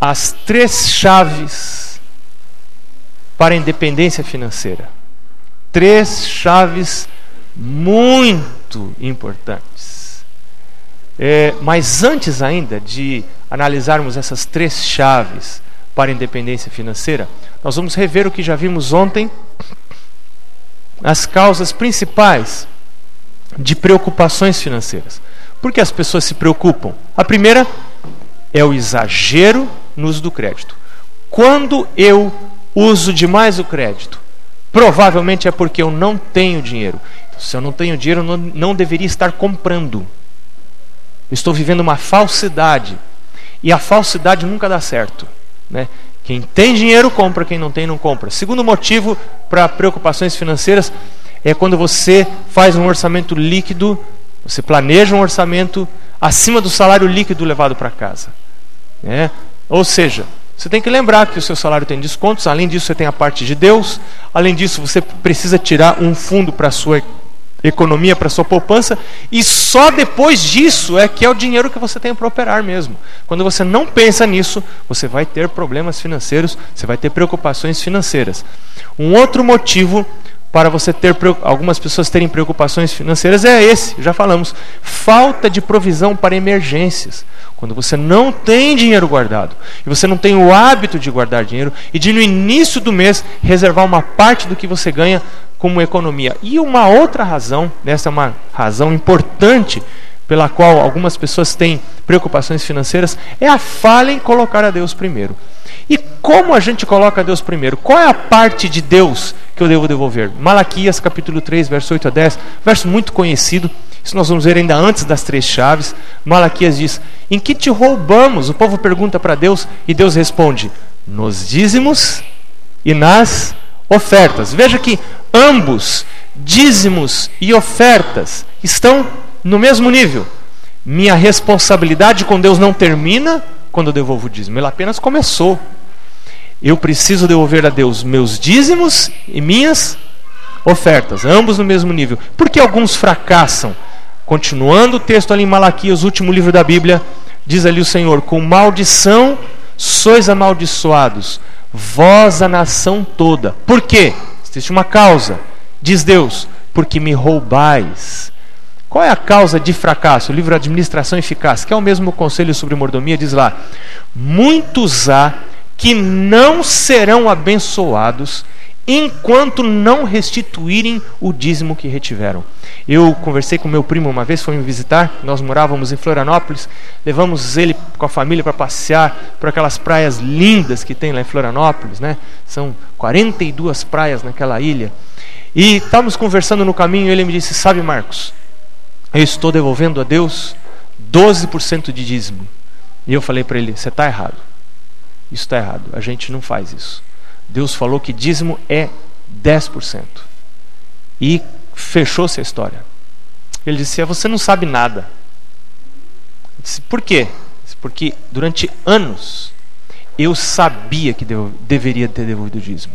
as três chaves para a independência financeira. Três chaves muito importantes. É, mas antes ainda de analisarmos essas três chaves para a independência financeira, nós vamos rever o que já vimos ontem, as causas principais de preocupações financeiras. Por que as pessoas se preocupam? A primeira é o exagero no uso do crédito. Quando eu uso demais o crédito, provavelmente é porque eu não tenho dinheiro. Então, se eu não tenho dinheiro, eu não, não deveria estar comprando. Eu estou vivendo uma falsidade. E a falsidade nunca dá certo. Né? Quem tem dinheiro compra, quem não tem não compra. Segundo motivo para preocupações financeiras é quando você faz um orçamento líquido, você planeja um orçamento acima do salário líquido levado para casa. É? Ou seja, você tem que lembrar que o seu salário tem descontos, além disso, você tem a parte de Deus, além disso, você precisa tirar um fundo para a sua economia, para a sua poupança, e só depois disso é que é o dinheiro que você tem para operar mesmo. Quando você não pensa nisso, você vai ter problemas financeiros, você vai ter preocupações financeiras. Um outro motivo para você ter algumas pessoas terem preocupações financeiras é esse, já falamos, falta de provisão para emergências. Quando você não tem dinheiro guardado e você não tem o hábito de guardar dinheiro e de no início do mês reservar uma parte do que você ganha como economia. E uma outra razão, essa é uma razão importante pela qual algumas pessoas têm preocupações financeiras, é a falha em colocar a Deus primeiro. E como a gente coloca Deus primeiro? Qual é a parte de Deus que eu devo devolver? Malaquias capítulo 3, verso 8 a 10, verso muito conhecido. Isso nós vamos ver ainda antes das três chaves. Malaquias diz: Em que te roubamos? O povo pergunta para Deus e Deus responde: Nos dízimos e nas ofertas. Veja que ambos, dízimos e ofertas, estão no mesmo nível. Minha responsabilidade com Deus não termina quando eu devolvo o dízimo, ela apenas começou. Eu preciso devolver a Deus meus dízimos e minhas ofertas, ambos no mesmo nível. Por que alguns fracassam? Continuando o texto ali em Malaquias, último livro da Bíblia, diz ali o Senhor: Com maldição sois amaldiçoados, vós a nação toda. Por quê? Existe uma causa, diz Deus, porque me roubais qual é a causa de fracasso? O livro Administração Eficaz, que é o mesmo conselho sobre mordomia, diz lá: Muitos há que não serão abençoados enquanto não restituírem o dízimo que retiveram. Eu conversei com meu primo uma vez, foi me visitar, nós morávamos em Florianópolis, levamos ele com a família para passear por aquelas praias lindas que tem lá em Florianópolis, né? São 42 praias naquela ilha. E estávamos conversando no caminho ele me disse: Sabe, Marcos, eu estou devolvendo a Deus 12% de dízimo. E eu falei para ele: você está errado. Isso está errado. A gente não faz isso. Deus falou que dízimo é 10%. E fechou-se a história. Ele disse: Você não sabe nada. Eu disse: Por quê? Disse, Porque durante anos eu sabia que deveria ter devolvido o dízimo.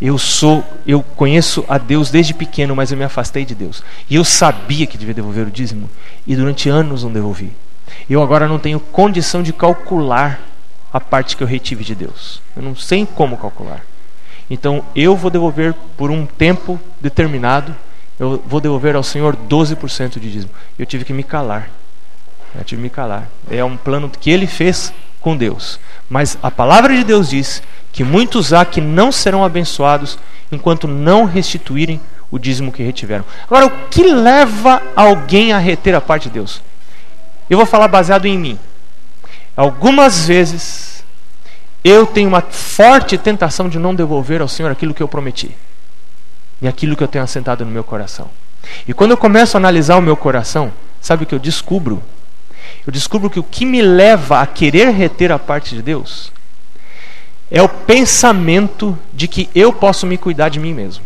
Eu sou, eu conheço a Deus desde pequeno, mas eu me afastei de Deus. E eu sabia que devia devolver o dízimo e durante anos não devolvi. Eu agora não tenho condição de calcular a parte que eu retive de Deus. Eu não sei como calcular. Então eu vou devolver por um tempo determinado, eu vou devolver ao Senhor 12% de dízimo. Eu tive que me calar. Eu tive que me calar. É um plano que ele fez com Deus. Mas a palavra de Deus diz que muitos há que não serão abençoados enquanto não restituírem o dízimo que retiveram. Agora, o que leva alguém a reter a parte de Deus? Eu vou falar baseado em mim. Algumas vezes eu tenho uma forte tentação de não devolver ao Senhor aquilo que eu prometi e aquilo que eu tenho assentado no meu coração. E quando eu começo a analisar o meu coração, sabe o que eu descubro? Eu descubro que o que me leva a querer reter a parte de Deus é o pensamento de que eu posso me cuidar de mim mesmo.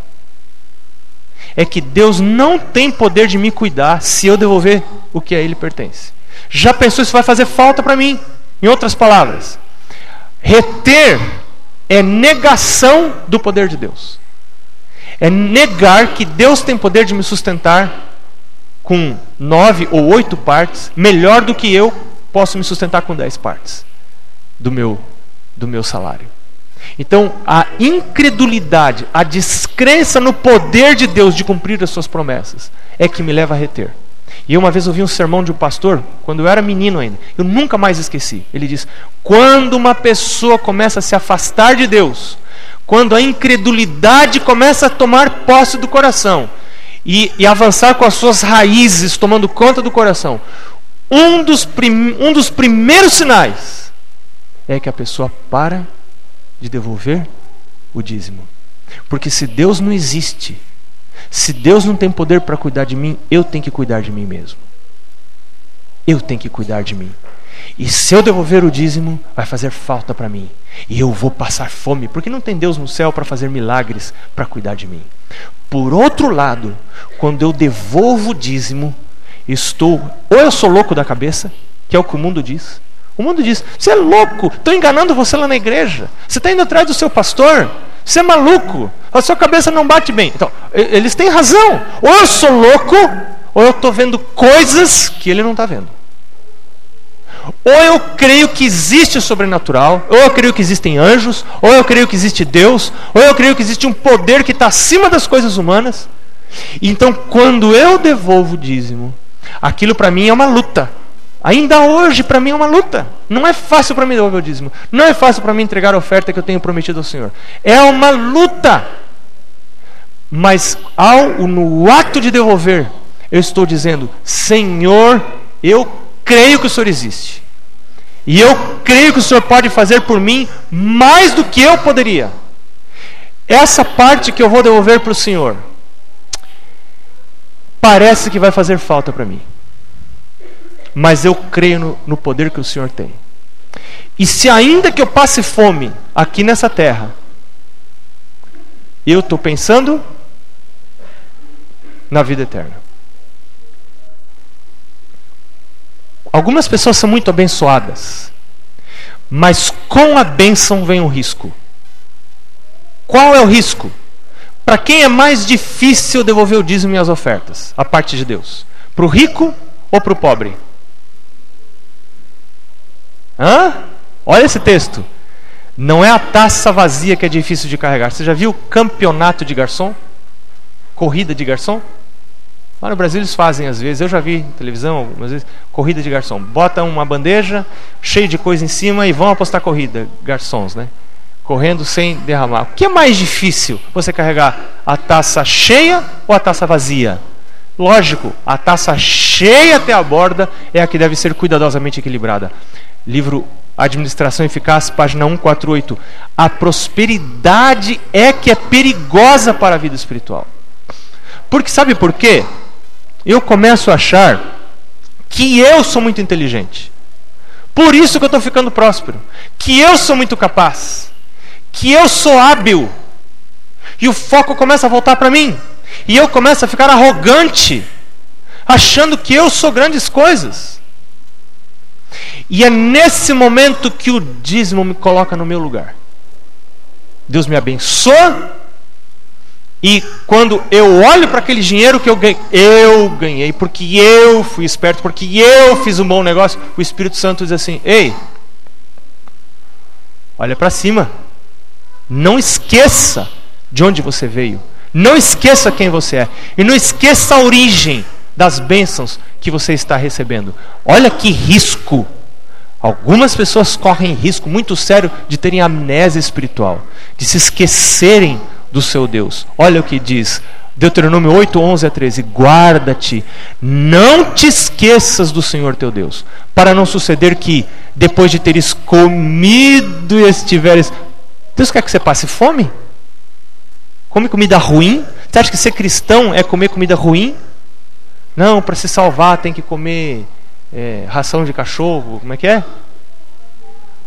É que Deus não tem poder de me cuidar se eu devolver o que a Ele pertence. Já pensou isso vai fazer falta para mim? Em outras palavras, reter é negação do poder de Deus. É negar que Deus tem poder de me sustentar com nove ou oito partes melhor do que eu posso me sustentar com dez partes. do meu do meu salário. Então, a incredulidade, a descrença no poder de Deus de cumprir as suas promessas é que me leva a reter. E uma vez ouvi um sermão de um pastor, quando eu era menino ainda, eu nunca mais esqueci. Ele diz: quando uma pessoa começa a se afastar de Deus, quando a incredulidade começa a tomar posse do coração e, e avançar com as suas raízes, tomando conta do coração, um dos, prim, um dos primeiros sinais é que a pessoa para de devolver o dízimo. Porque se Deus não existe, se Deus não tem poder para cuidar de mim, eu tenho que cuidar de mim mesmo. Eu tenho que cuidar de mim. E se eu devolver o dízimo, vai fazer falta para mim. E eu vou passar fome, porque não tem Deus no céu para fazer milagres para cuidar de mim. Por outro lado, quando eu devolvo o dízimo, estou. Ou eu sou louco da cabeça, que é o que o mundo diz. O mundo diz: você é louco, estou enganando você lá na igreja. Você está indo atrás do seu pastor. Você é maluco, a sua cabeça não bate bem. Então, eles têm razão. Ou eu sou louco, ou eu estou vendo coisas que ele não está vendo. Ou eu creio que existe o sobrenatural, ou eu creio que existem anjos, ou eu creio que existe Deus, ou eu creio que existe um poder que está acima das coisas humanas. Então, quando eu devolvo o dízimo, aquilo para mim é uma luta. Ainda hoje, para mim, é uma luta. Não é fácil para mim devolver o dízimo. Não é fácil para mim entregar a oferta que eu tenho prometido ao Senhor. É uma luta. Mas ao, no ato de devolver, eu estou dizendo: Senhor, eu creio que o Senhor existe. E eu creio que o Senhor pode fazer por mim mais do que eu poderia. Essa parte que eu vou devolver para o Senhor, parece que vai fazer falta para mim mas eu creio no, no poder que o Senhor tem. E se ainda que eu passe fome aqui nessa terra, eu estou pensando na vida eterna. Algumas pessoas são muito abençoadas, mas com a bênção vem o risco. Qual é o risco? Para quem é mais difícil devolver o dízimo e as ofertas? A parte de Deus. Para o rico ou para o pobre? Hã? Olha esse texto. Não é a taça vazia que é difícil de carregar. Você já viu campeonato de garçom? Corrida de garçom? Lá no Brasil eles fazem às vezes, eu já vi televisão algumas vezes, corrida de garçom. Bota uma bandeja cheia de coisa em cima e vão apostar corrida, garçons, né? Correndo sem derramar. O que é mais difícil? Você carregar a taça cheia ou a taça vazia? Lógico, a taça cheia até a borda é a que deve ser cuidadosamente equilibrada livro Administração Eficaz, página 148. A prosperidade é que é perigosa para a vida espiritual. Porque sabe por quê? Eu começo a achar que eu sou muito inteligente. Por isso que eu estou ficando próspero. Que eu sou muito capaz. Que eu sou hábil. E o foco começa a voltar para mim. E eu começo a ficar arrogante, achando que eu sou grandes coisas. E é nesse momento que o dízimo me coloca no meu lugar. Deus me abençoa. E quando eu olho para aquele dinheiro que eu ganhei, eu ganhei porque eu fui esperto, porque eu fiz um bom negócio, o Espírito Santo diz assim: "Ei, olha para cima. Não esqueça de onde você veio. Não esqueça quem você é. E não esqueça a origem das bênçãos que você está recebendo. Olha que risco Algumas pessoas correm risco muito sério de terem amnésia espiritual, de se esquecerem do seu Deus. Olha o que diz Deuteronômio 8, 11 a 13: Guarda-te, não te esqueças do Senhor teu Deus, para não suceder que, depois de teres comido e estiveres. Deus quer que você passe fome? Come comida ruim? Você acha que ser cristão é comer comida ruim? Não, para se salvar tem que comer é, ração de cachorro, como é que é?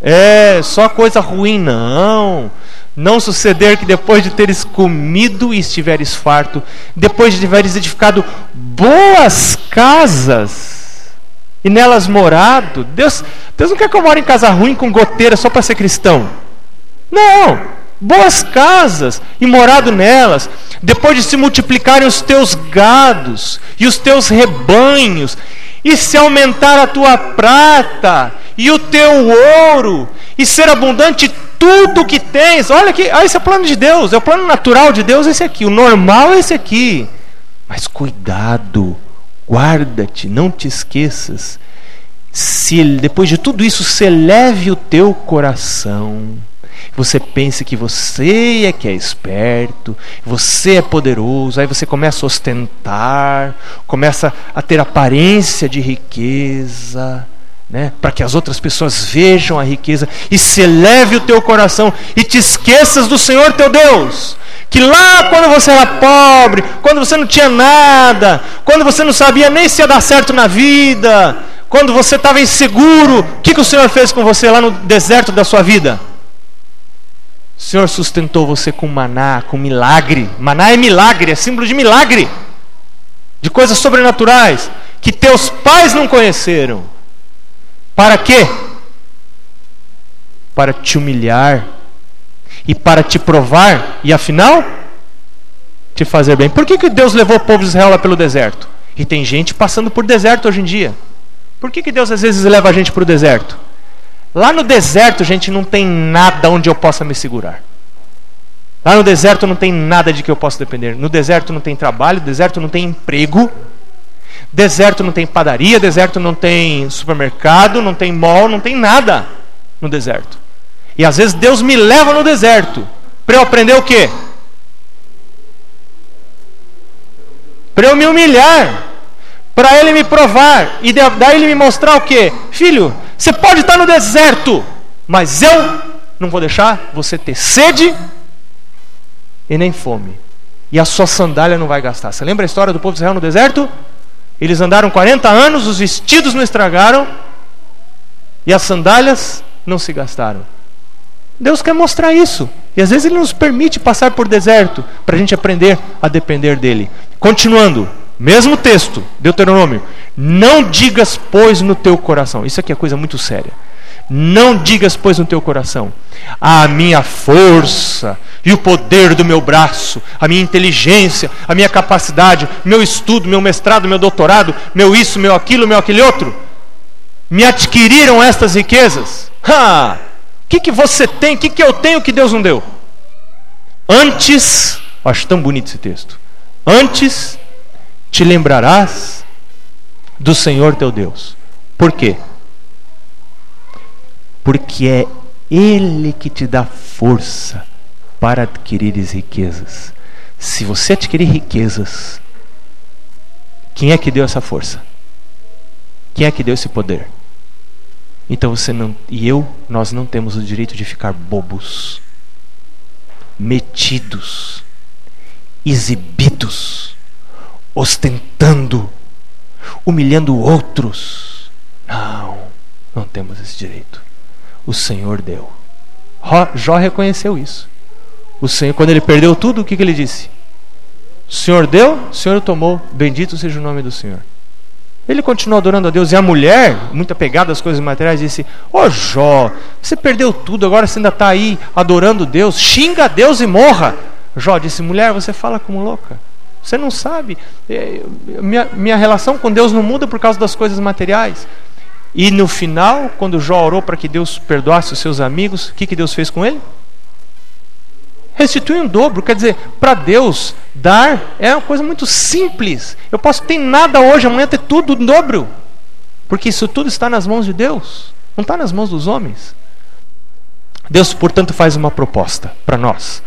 É, só coisa ruim, não. Não suceder que depois de teres comido e estiveres farto, depois de tiveres edificado boas casas e nelas morado, Deus, Deus não quer que eu more em casa ruim com goteira só para ser cristão. Não, boas casas e morado nelas, depois de se multiplicarem os teus gados e os teus rebanhos e se aumentar a tua prata e o teu ouro, e ser abundante tudo que tens. Olha aqui, ah, esse é o plano de Deus, é o plano natural de Deus esse aqui, o normal é esse aqui. Mas cuidado, guarda-te, não te esqueças. Se depois de tudo isso se eleve o teu coração, você pense que você é que é esperto, você é poderoso, aí você começa a ostentar, começa a ter aparência de riqueza, né? para que as outras pessoas vejam a riqueza e se eleve o teu coração e te esqueças do Senhor teu Deus. Que lá quando você era pobre, quando você não tinha nada, quando você não sabia nem se ia dar certo na vida, quando você estava inseguro, o que, que o Senhor fez com você lá no deserto da sua vida? O Senhor sustentou você com maná, com milagre. Maná é milagre, é símbolo de milagre, de coisas sobrenaturais que teus pais não conheceram. Para quê? Para te humilhar e para te provar e afinal te fazer bem. Por que, que Deus levou o povo de Israel lá pelo deserto? E tem gente passando por deserto hoje em dia. Por que, que Deus às vezes leva a gente para o deserto? Lá no deserto, gente, não tem nada onde eu possa me segurar. Lá no deserto não tem nada de que eu possa depender. No deserto não tem trabalho, no deserto não tem emprego. Deserto não tem padaria, deserto não tem supermercado, não tem mall, não tem nada no deserto. E às vezes Deus me leva no deserto para eu aprender o quê? Para eu me humilhar, para ele me provar e daí ele me mostrar o quê? Filho, você pode estar no deserto, mas eu não vou deixar você ter sede e nem fome. E a sua sandália não vai gastar. Você lembra a história do povo de Israel no deserto? Eles andaram 40 anos, os vestidos não estragaram e as sandálias não se gastaram. Deus quer mostrar isso. E às vezes Ele nos permite passar por deserto para a gente aprender a depender dEle. Continuando, mesmo texto, Deuteronômio. Não digas, pois, no teu coração. Isso aqui é coisa muito séria. Não digas, pois, no teu coração: a minha força e o poder do meu braço, a minha inteligência, a minha capacidade, meu estudo, meu mestrado, meu doutorado, meu isso, meu aquilo, meu aquele outro, me adquiriram estas riquezas. O que, que você tem? O que, que eu tenho que Deus não deu? Antes, acho tão bonito esse texto. Antes te lembrarás do Senhor teu Deus. Por quê? Porque é Ele que te dá força para adquirires riquezas. Se você adquirir riquezas, quem é que deu essa força? Quem é que deu esse poder? Então você não e eu, nós não temos o direito de ficar bobos, metidos, exibidos, ostentando, humilhando outros. Não, não temos esse direito. O Senhor deu. Jó reconheceu isso. O Senhor, quando ele perdeu tudo, o que, que ele disse? O Senhor deu, o Senhor tomou, bendito seja o nome do Senhor. Ele continuou adorando a Deus. E a mulher, muito apegada às coisas materiais, disse: Ô oh, Jó, você perdeu tudo, agora você ainda está aí adorando Deus. Xinga a Deus e morra. Jó disse: Mulher, você fala como louca. Você não sabe. É, minha, minha relação com Deus não muda por causa das coisas materiais. E no final, quando Jó orou para que Deus perdoasse os seus amigos, o que, que Deus fez com ele? restitui um dobro. Quer dizer, para Deus, dar é uma coisa muito simples. Eu posso ter nada hoje, amanhã ter tudo em dobro. Porque isso tudo está nas mãos de Deus, não está nas mãos dos homens. Deus, portanto, faz uma proposta para nós.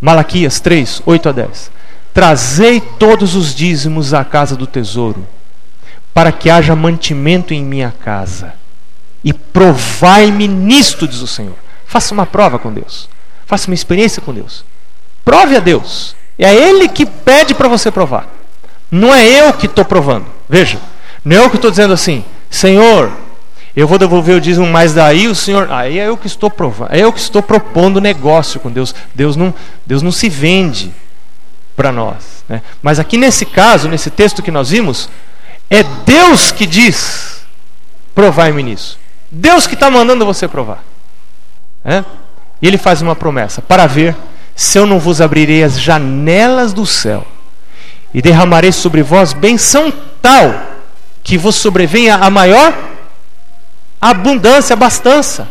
Malaquias 3, 8 a 10. Trazei todos os dízimos à casa do tesouro, para que haja mantimento em minha casa. E provai-me nisto, diz o Senhor. Faça uma prova com Deus. Faça uma experiência com Deus. Prove a Deus. É Ele que pede para você provar. Não é eu que estou provando. Veja, não é eu que estou dizendo assim, Senhor, eu vou devolver o dízimo, mas daí o Senhor. Aí é eu que estou provando. É eu que estou propondo negócio com Deus. Deus não, Deus não se vende para nós. Né? Mas aqui nesse caso, nesse texto que nós vimos, é Deus que diz: provai-me nisso. Deus que está mandando você provar. É? E ele faz uma promessa: para ver se eu não vos abrirei as janelas do céu e derramarei sobre vós benção tal que vos sobrevenha a maior abundância, abastança.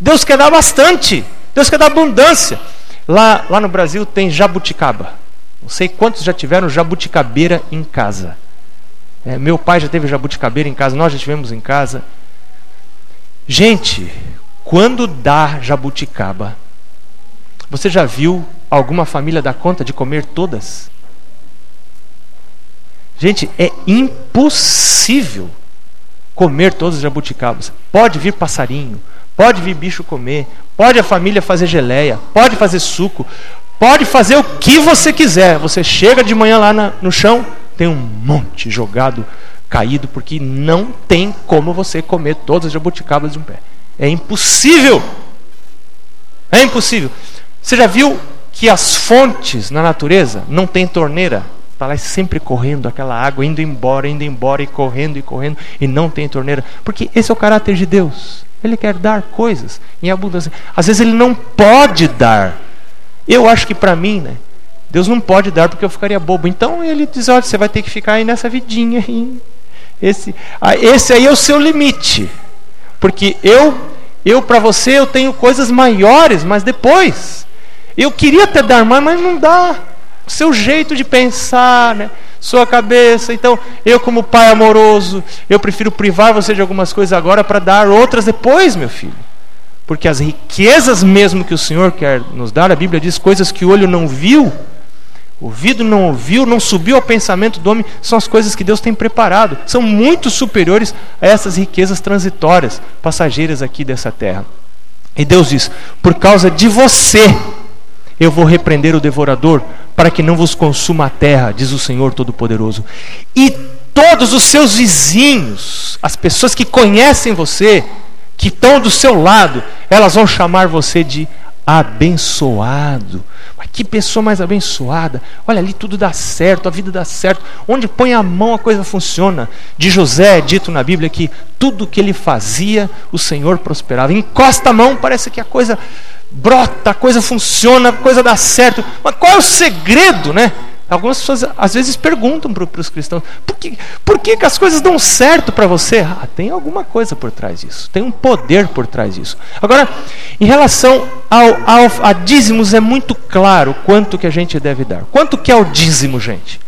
Deus quer dar bastante. Deus quer dar abundância. Lá, lá no Brasil tem jabuticaba. Não sei quantos já tiveram jabuticabeira em casa. É, meu pai já teve jabuticabeira em casa, nós já tivemos em casa. Gente, quando dá jabuticaba, você já viu alguma família dar conta de comer todas? Gente, é impossível comer todas as jabuticabas. Pode vir passarinho, pode vir bicho comer, pode a família fazer geleia, pode fazer suco, pode fazer o que você quiser. Você chega de manhã lá na, no chão, tem um monte jogado, caído, porque não tem como você comer todas as jabuticabas de um pé. É impossível. É impossível. Você já viu que as fontes na natureza não têm torneira? Está lá sempre correndo aquela água, indo embora, indo embora e correndo e correndo, e não tem torneira. Porque esse é o caráter de Deus. Ele quer dar coisas em abundância. Às vezes ele não pode dar. Eu acho que para mim, né? Deus não pode dar porque eu ficaria bobo. Então ele diz: olha, você vai ter que ficar aí nessa vidinha. Aí. Esse, esse aí é o seu limite. Porque eu, eu para você, eu tenho coisas maiores, mas depois. Eu queria até dar mais, mas não dá seu jeito de pensar, né? sua cabeça. Então, eu, como pai amoroso, eu prefiro privar você de algumas coisas agora para dar outras depois, meu filho. Porque as riquezas mesmo que o Senhor quer nos dar, a Bíblia diz coisas que o olho não viu, o ouvido não ouviu, não subiu ao pensamento do homem, são as coisas que Deus tem preparado. São muito superiores a essas riquezas transitórias, passageiras aqui dessa terra. E Deus diz: por causa de você eu vou repreender o devorador, para que não vos consuma a terra, diz o Senhor Todo-Poderoso. E todos os seus vizinhos, as pessoas que conhecem você, que estão do seu lado, elas vão chamar você de abençoado. Mas que pessoa mais abençoada. Olha ali, tudo dá certo, a vida dá certo. Onde põe a mão a coisa funciona. De José é dito na Bíblia que tudo que ele fazia, o Senhor prosperava. Encosta a mão, parece que a coisa brota, a coisa funciona, a coisa dá certo. Mas qual é o segredo, né? Algumas pessoas às vezes perguntam para os cristãos: por, que, por que, que as coisas dão certo para você? Ah, tem alguma coisa por trás disso, tem um poder por trás disso. Agora, em relação ao, ao, a dízimos, é muito claro quanto que a gente deve dar. Quanto que é o dízimo, gente?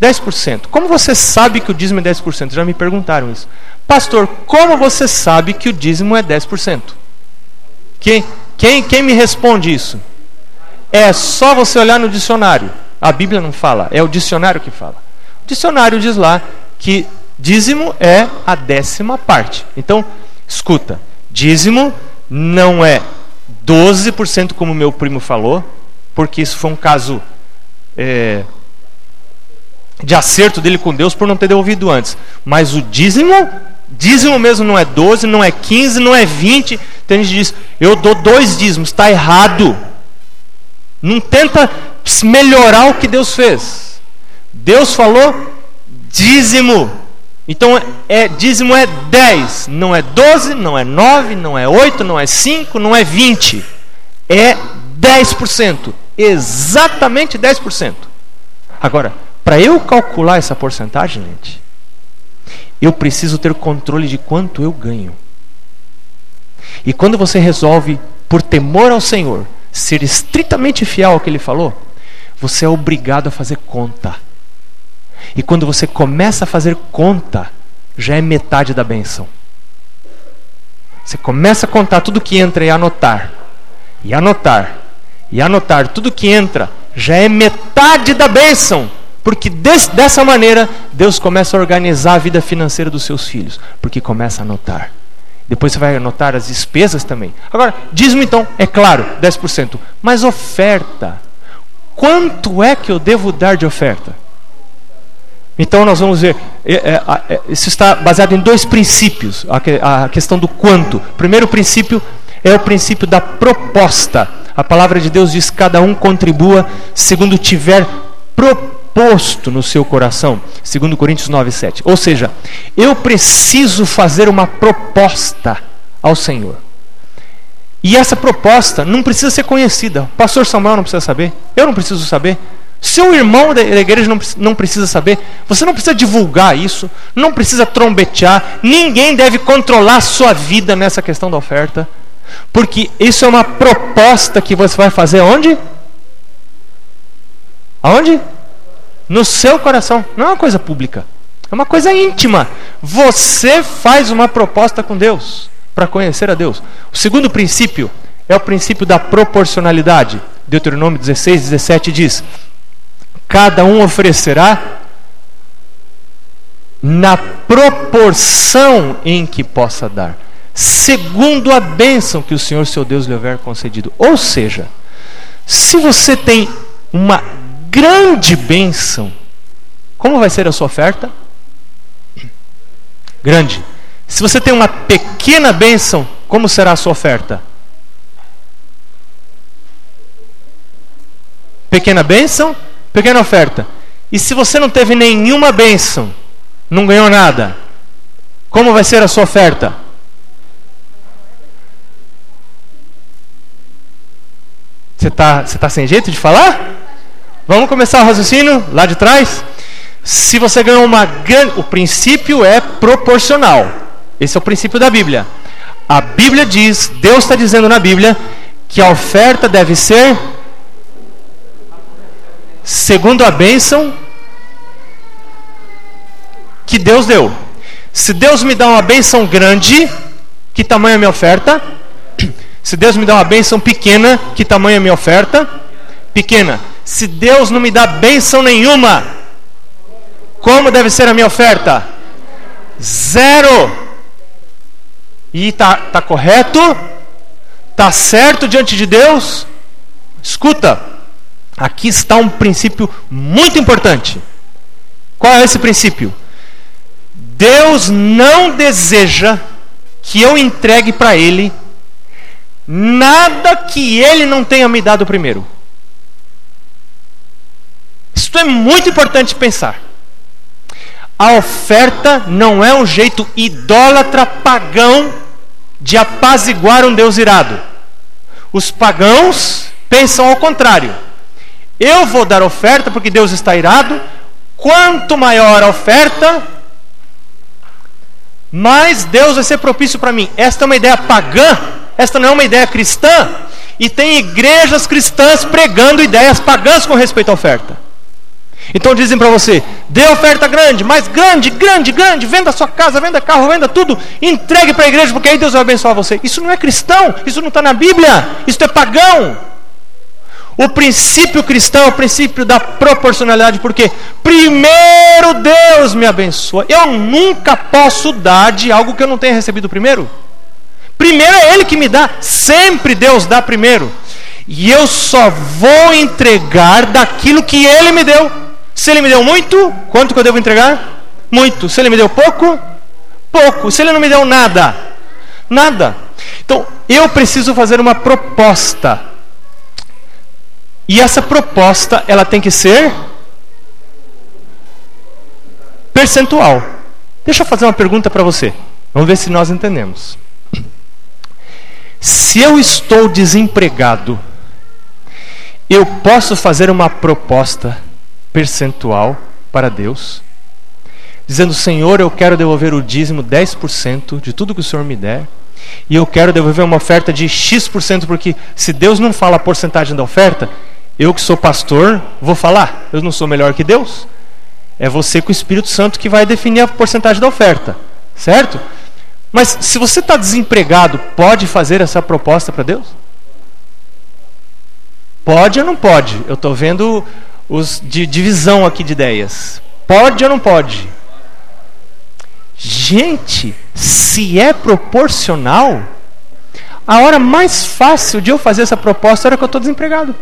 10%. Como você sabe que o dízimo é 10%? Já me perguntaram isso. Pastor, como você sabe que o dízimo é 10%? Quem, quem, quem me responde isso? É só você olhar no dicionário. A Bíblia não fala, é o dicionário que fala. O dicionário diz lá que dízimo é a décima parte. Então, escuta: dízimo não é 12%, como meu primo falou, porque isso foi um caso é, de acerto dele com Deus por não ter devolvido antes. Mas o dízimo, dízimo mesmo não é 12, não é 15, não é 20, tem gente que diz, eu dou dois dízimos, está errado. Não tenta melhorar o que Deus fez. Deus falou dízimo. Então é dízimo é 10, não é 12, não é 9, não é 8, não é 5, não é 20. É 10%. Exatamente 10%. Agora, para eu calcular essa porcentagem, gente, eu preciso ter controle de quanto eu ganho. E quando você resolve, por temor ao Senhor, ser estritamente fiel ao que Ele falou, você é obrigado a fazer conta. E quando você começa a fazer conta, já é metade da benção. Você começa a contar tudo que entra e anotar, e anotar, e anotar tudo que entra, já é metade da bênção. Porque dessa maneira Deus começa a organizar a vida financeira dos seus filhos, porque começa a anotar. Depois você vai anotar as despesas também. Agora, dízimo então, é claro, 10%. Mas oferta. Quanto é que eu devo dar de oferta? Então nós vamos ver, é, é, é, isso está baseado em dois princípios, a, questão do quanto. Primeiro princípio é o princípio da proposta. A palavra de Deus diz: cada um contribua segundo tiver proposta posto no seu coração, segundo Coríntios 9, 7. Ou seja, eu preciso fazer uma proposta ao Senhor. E essa proposta não precisa ser conhecida. O pastor Samuel não precisa saber, eu não preciso saber. Seu irmão da igreja não, não precisa saber, você não precisa divulgar isso, não precisa trombetear, ninguém deve controlar a sua vida nessa questão da oferta, porque isso é uma proposta que você vai fazer onde? Aonde? No seu coração, não é uma coisa pública, é uma coisa íntima. Você faz uma proposta com Deus para conhecer a Deus. O segundo princípio é o princípio da proporcionalidade. Deuteronômio 16, 17 diz: Cada um oferecerá na proporção em que possa dar, segundo a bênção que o Senhor seu Deus lhe houver concedido. Ou seja, se você tem uma grande bênção, como vai ser a sua oferta? Grande. Se você tem uma pequena bênção, como será a sua oferta? Pequena bênção, Pequena oferta. E se você não teve nenhuma bênção, não ganhou nada, como vai ser a sua oferta? Você está você tá sem jeito de falar? Vamos começar o raciocínio lá de trás? Se você ganhou uma grande. O princípio é proporcional. Esse é o princípio da Bíblia. A Bíblia diz, Deus está dizendo na Bíblia, que a oferta deve ser segundo a bênção que Deus deu. Se Deus me dá uma bênção grande, que tamanho é minha oferta? Se Deus me dá uma bênção pequena, que tamanho é minha oferta? Pequena. Se Deus não me dá bênção nenhuma, como deve ser a minha oferta? Zero. E tá, tá correto? Tá certo diante de Deus? Escuta, Aqui está um princípio muito importante. Qual é esse princípio? Deus não deseja que eu entregue para Ele nada que Ele não tenha me dado primeiro. Isto é muito importante pensar. A oferta não é um jeito idólatra pagão de apaziguar um Deus irado. Os pagãos pensam ao contrário. Eu vou dar oferta porque Deus está irado. Quanto maior a oferta, mais Deus vai ser propício para mim. Esta é uma ideia pagã, esta não é uma ideia cristã. E tem igrejas cristãs pregando ideias pagãs com respeito à oferta. Então dizem para você: dê oferta grande, mais grande, grande, grande, venda sua casa, venda carro, venda tudo, entregue para a igreja, porque aí Deus vai abençoar você. Isso não é cristão, isso não está na Bíblia, isso é pagão. O princípio cristão é o princípio da proporcionalidade, porque primeiro Deus me abençoa. Eu nunca posso dar de algo que eu não tenha recebido primeiro. Primeiro é Ele que me dá, sempre Deus dá primeiro. E eu só vou entregar daquilo que Ele me deu. Se Ele me deu muito, quanto que eu devo entregar? Muito. Se Ele me deu pouco, pouco. Se Ele não me deu nada, nada. Então eu preciso fazer uma proposta e essa proposta, ela tem que ser percentual. Deixa eu fazer uma pergunta para você. Vamos ver se nós entendemos. Se eu estou desempregado, eu posso fazer uma proposta percentual para Deus, dizendo: Senhor, eu quero devolver o dízimo 10% de tudo que o Senhor me der, e eu quero devolver uma oferta de X%, porque se Deus não fala a porcentagem da oferta, eu que sou pastor, vou falar, eu não sou melhor que Deus. É você com o Espírito Santo que vai definir a porcentagem da oferta, certo? Mas se você está desempregado, pode fazer essa proposta para Deus? Pode ou não pode? Eu estou vendo os de divisão aqui de ideias. Pode ou não pode? Gente, se é proporcional, a hora mais fácil de eu fazer essa proposta era que eu estou desempregado.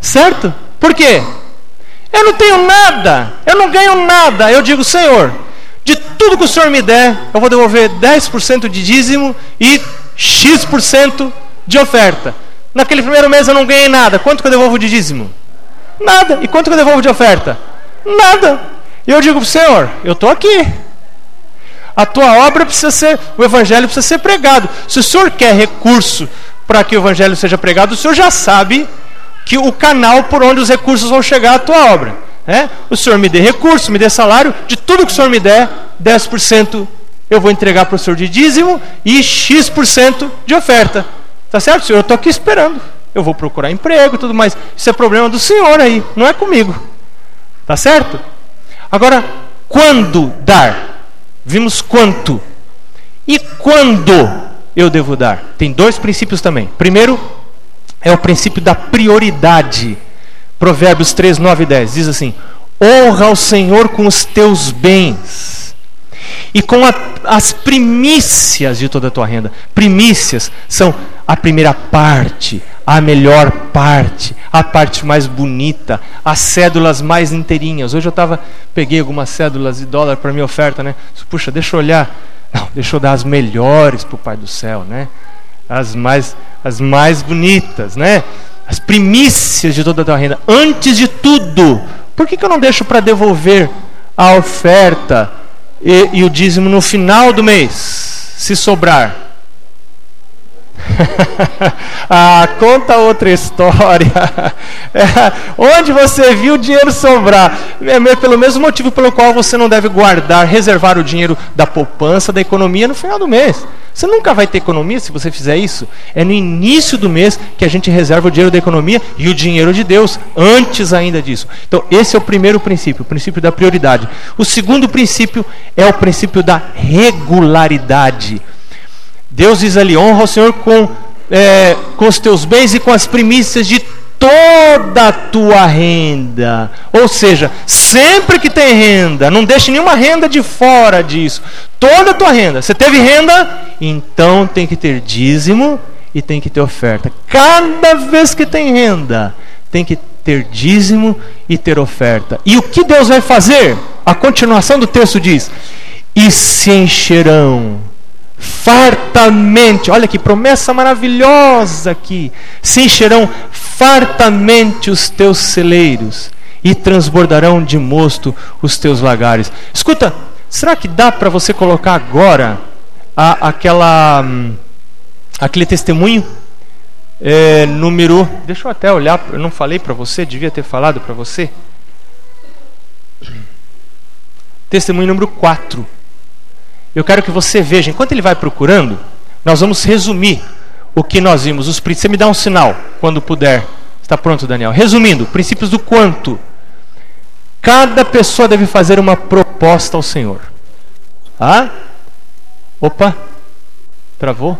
Certo? Por quê? Eu não tenho nada, eu não ganho nada. Eu digo, Senhor, de tudo que o Senhor me der, eu vou devolver 10% de dízimo e X% de oferta. Naquele primeiro mês eu não ganhei nada. Quanto que eu devolvo de dízimo? Nada. E quanto que eu devolvo de oferta? Nada. E eu digo para o Senhor, eu estou aqui. A tua obra precisa ser, o evangelho precisa ser pregado. Se o senhor quer recurso para que o evangelho seja pregado, o senhor já sabe que o canal por onde os recursos vão chegar à tua obra. É? O senhor me dê recurso, me dê salário, de tudo que o senhor me der, 10% eu vou entregar para o senhor de dízimo e X% de oferta. Tá certo, senhor? Eu estou aqui esperando. Eu vou procurar emprego e tudo mais. Isso é problema do senhor aí, não é comigo. Tá certo? Agora, quando dar? Vimos quanto. E quando eu devo dar? Tem dois princípios também. Primeiro, é o princípio da prioridade. Provérbios 3, 9 e 10 diz assim: Honra ao Senhor com os teus bens e com a, as primícias de toda a tua renda. Primícias são a primeira parte, a melhor parte, a parte mais bonita, as cédulas mais inteirinhas. Hoje eu tava, peguei algumas cédulas de dólar para minha oferta, né? Puxa, deixa eu olhar. Não, deixa eu dar as melhores para o Pai do Céu, né? As mais, as mais bonitas, né? as primícias de toda a tua renda, antes de tudo. Por que, que eu não deixo para devolver a oferta e, e o dízimo no final do mês, se sobrar? ah, conta outra história. É, onde você viu o dinheiro sobrar? É pelo mesmo motivo pelo qual você não deve guardar, reservar o dinheiro da poupança, da economia no final do mês. Você nunca vai ter economia se você fizer isso. É no início do mês que a gente reserva o dinheiro da economia e o dinheiro de Deus, antes ainda disso. Então, esse é o primeiro princípio, o princípio da prioridade. O segundo princípio é o princípio da regularidade. Deus diz ali: honra o Senhor com, é, com os teus bens e com as primícias de toda a tua renda. Ou seja, sempre que tem renda, não deixe nenhuma renda de fora disso. Toda a tua renda. Você teve renda? Então tem que ter dízimo e tem que ter oferta. Cada vez que tem renda, tem que ter dízimo e ter oferta. E o que Deus vai fazer? A continuação do texto diz: E se encherão fartamente. Olha que promessa maravilhosa aqui. Se encherão fartamente os teus celeiros e transbordarão de mosto os teus lagares. Escuta, será que dá para você colocar agora a, aquela hum, aquele testemunho é, número, deixa eu até olhar, eu não falei para você, devia ter falado para você. Testemunho número 4. Eu quero que você veja, enquanto ele vai procurando, nós vamos resumir o que nós vimos. Os Você me dá um sinal quando puder. Está pronto, Daniel? Resumindo, princípios do quanto. Cada pessoa deve fazer uma proposta ao Senhor. Ah? Opa! Travou?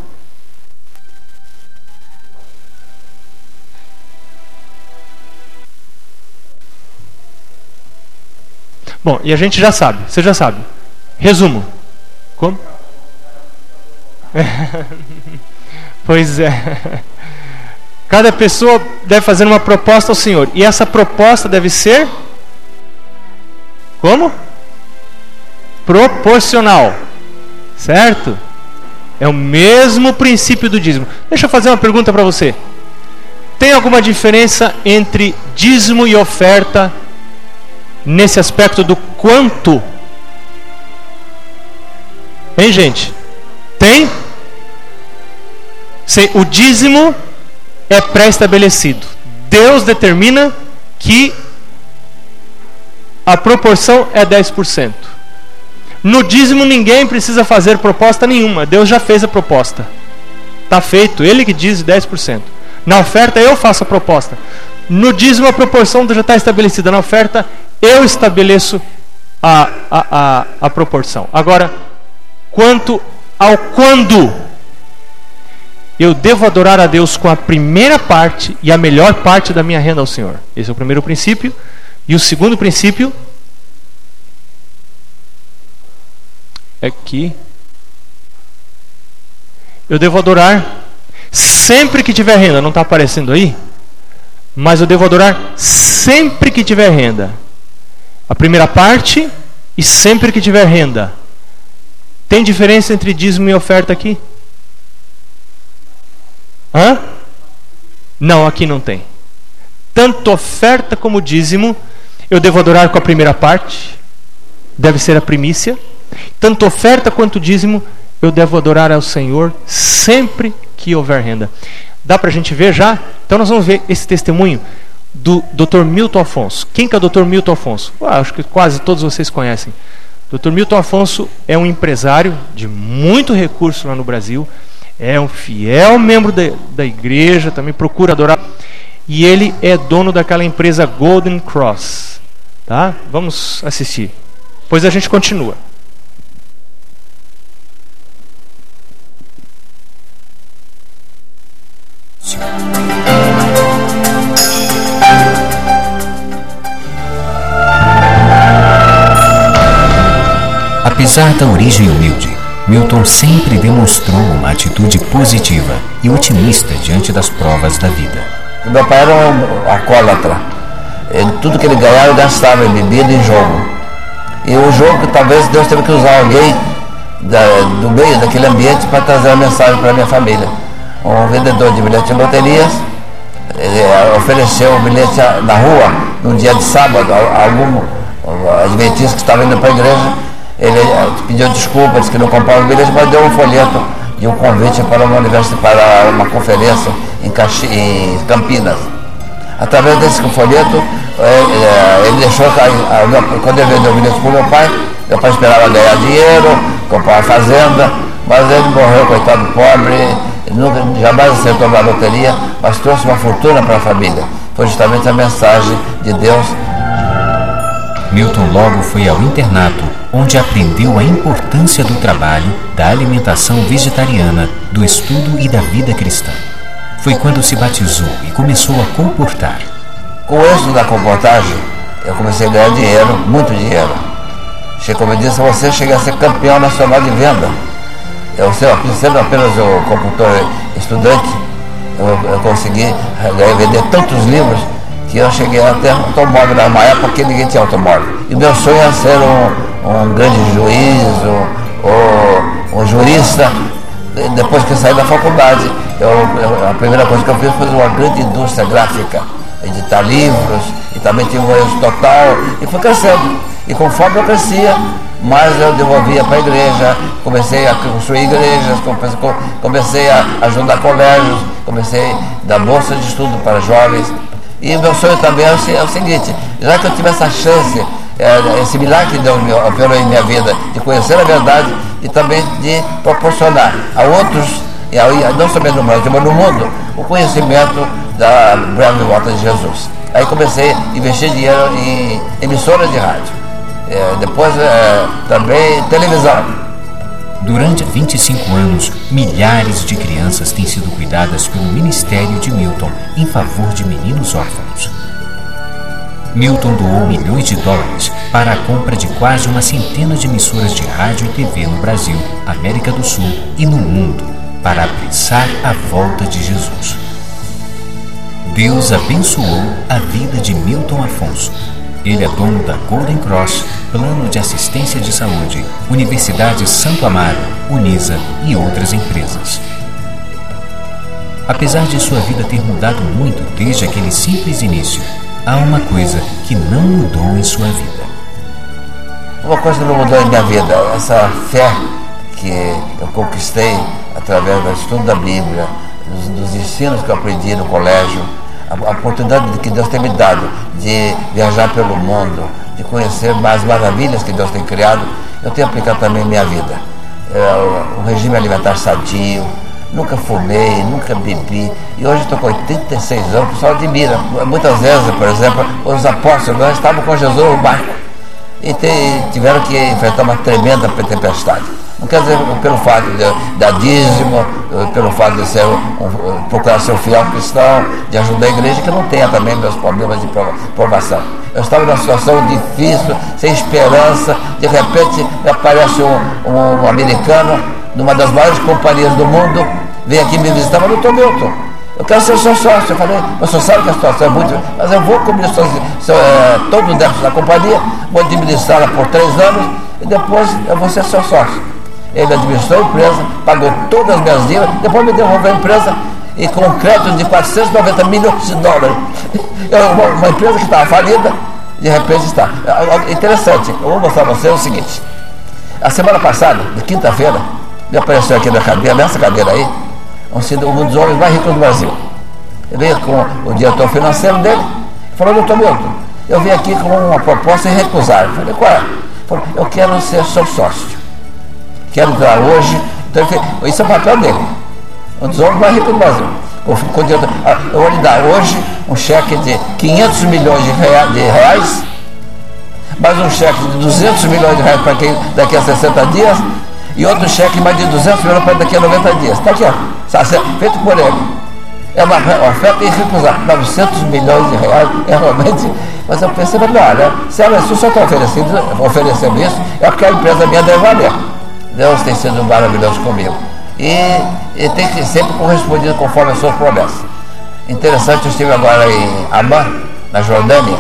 Bom, e a gente já sabe, você já sabe. Resumo. Como? pois é. Cada pessoa deve fazer uma proposta ao Senhor. E essa proposta deve ser como? Proporcional. Certo? É o mesmo princípio do dízimo. Deixa eu fazer uma pergunta para você. Tem alguma diferença entre dízimo e oferta nesse aspecto do quanto Hein, gente? Tem? O dízimo é pré-estabelecido. Deus determina que a proporção é 10%. No dízimo ninguém precisa fazer proposta nenhuma. Deus já fez a proposta. Está feito. Ele que diz 10%. Na oferta eu faço a proposta. No dízimo a proporção já está estabelecida. Na oferta eu estabeleço a, a, a, a proporção. Agora, quanto ao quando. Eu devo adorar a Deus com a primeira parte e a melhor parte da minha renda ao Senhor. Esse é o primeiro princípio. E o segundo princípio é que eu devo adorar sempre que tiver renda. Não está aparecendo aí? Mas eu devo adorar sempre que tiver renda. A primeira parte e sempre que tiver renda. Tem diferença entre dízimo e oferta aqui? Hã? Não, aqui não tem. Tanto oferta como dízimo, eu devo adorar com a primeira parte, deve ser a primícia, Tanto oferta quanto dízimo, eu devo adorar ao Senhor sempre que houver renda. Dá para a gente ver já? Então nós vamos ver esse testemunho do Dr. Milton Afonso. Quem que é o Dr. Milton Afonso? Ah, acho que quase todos vocês conhecem. Dr. Milton Afonso é um empresário de muito recurso lá no Brasil, é um fiel membro da, da igreja, também procura adorar. E ele é dono daquela empresa Golden Cross. Tá? Vamos assistir. Pois a gente continua. Apesar da origem humilde, Milton sempre demonstrou uma atitude positiva e otimista diante das provas da vida. Meu pai era um alcoólatra. Ele, tudo que ele ganhava, gastava em bebida e jogo. E o jogo, talvez Deus teve que usar alguém da, do meio daquele ambiente para trazer a mensagem para a minha família. Um vendedor de bilhete de loterias ele ofereceu o bilhete na rua, num dia de sábado, a algum adventista que estava indo para a igreja ele eh, pediu desculpa, disse que não comprava bilhete, mas deu um folheto e um convite para uma universidade, para uma conferência em, Caxi, em Campinas. Através desse folheto, eh, ele deixou, quando ele vendeu o bilhete para o meu pai, meu pai esperava ganhar dinheiro, comprar fazenda, mas ele morreu, coitado pobre, nunca, jamais acertou na loteria, mas trouxe uma fortuna para a família. Foi justamente a mensagem de Deus. Milton logo foi ao internato onde aprendeu a importância do trabalho, da alimentação vegetariana, do estudo e da vida cristã. Foi quando se batizou e começou a comportar. Com o êxito da comportagem, eu comecei a ganhar dinheiro, muito dinheiro. Como eu disse, você chega a ser campeão nacional de venda. Eu sendo apenas o computor estudante, eu, eu consegui vender tantos livros que eu cheguei até automóvel na época que ninguém tinha automóvel. E meu sonho era ser um, um grande juiz ou, um jurista. Depois que eu saí da faculdade, eu, eu, a primeira coisa que eu fiz foi uma grande indústria gráfica, editar livros, e também tinha um êxito total, e foi crescendo. E conforme eu crescia, mais eu devolvia para a igreja, comecei a construir igrejas, comecei a ajudar colégios, comecei a dar bolsa de estudo para jovens. E meu sonho também é o seguinte, já que eu tive essa chance é, esse milagre que Deus me operou em minha vida, de conhecer a verdade e também de proporcionar a outros, e não somente no Brasil, mas no mundo, o conhecimento da breve volta de Jesus. Aí comecei a investir dinheiro em emissoras de rádio, é, depois é, também televisão. Durante 25 anos, milhares de crianças têm sido cuidadas pelo Ministério de Milton em favor de meninos órfãos. Milton doou milhões de dólares para a compra de quase uma centena de emissoras de rádio e TV no Brasil, América do Sul e no mundo para apressar a volta de Jesus. Deus abençoou a vida de Milton Afonso. Ele é dono da Golden Cross, Plano de Assistência de Saúde, Universidade Santo Amaro, Unisa e outras empresas. Apesar de sua vida ter mudado muito desde aquele simples início, há uma coisa que não mudou em sua vida. Uma coisa que não mudou em minha vida, essa fé que eu conquistei através do estudo da Bíblia, dos, dos ensinos que eu aprendi no colégio, a, a oportunidade que Deus tem me dado de viajar pelo mundo, de conhecer mais maravilhas que Deus tem criado, eu tenho aplicado também em minha vida. É, um regime alimentar sadio, nunca fumei, nunca bebi. E hoje estou com 86 anos, o pessoal admira. Muitas vezes, por exemplo, os apóstolos estavam com Jesus no barco e tiveram que enfrentar uma tremenda tempestade. Não quer dizer pelo fato de dar dízimo, pelo fato de ser um, procurar ser um fiel cristão, de ajudar a igreja, que não tenha também meus problemas de provação. Eu estava numa situação difícil, sem esperança, de repente aparece um, um, um americano numa das maiores companhias do mundo, vem aqui me visitar, mas doutor Milton, eu quero ser seu sócio. Eu falei, mas você sabe que a situação é muito. Mas eu vou administrar é, todo dentro da companhia, vou administrá-la por três anos e depois eu vou ser seu sócio. Ele administrou a empresa, pagou todas as minhas dívidas, depois me devolveu a empresa e com um crédito de 490 milhões de dólares. uma, uma empresa que estava falida, de repente está. É, é interessante, eu vou mostrar para você o seguinte. A semana passada, de quinta-feira, me apareceu aqui na cadeira, nessa cadeira aí, um, dos homens mais ricos do Brasil. Ele veio com o diretor financeiro dele falou, doutor Milton, eu vim aqui com uma proposta e recusar. Falei, qual é? Falei, eu quero ser seu sócio. Quero entrar hoje. Então, isso é o papel dele. Um dos homens mais ricos do Brasil. Eu vou lhe dar hoje um cheque de 500 milhões de reais, mais um cheque de 200 milhões de reais para quem daqui a 60 dias e outro cheque mais de 200 milhões para daqui a 90 dias. Está aqui, ó, feito por ele. É uma oferta irrecusável, 900 milhões de reais, é realmente. Mas eu pensei, olha, se ela só está oferecendo, oferecendo isso, é porque a empresa minha deve valer. Deus tem sido maravilhoso comigo. E, e tem que sempre correspondido conforme as suas promessas. Interessante, eu estive agora em Amman, na Jordânia,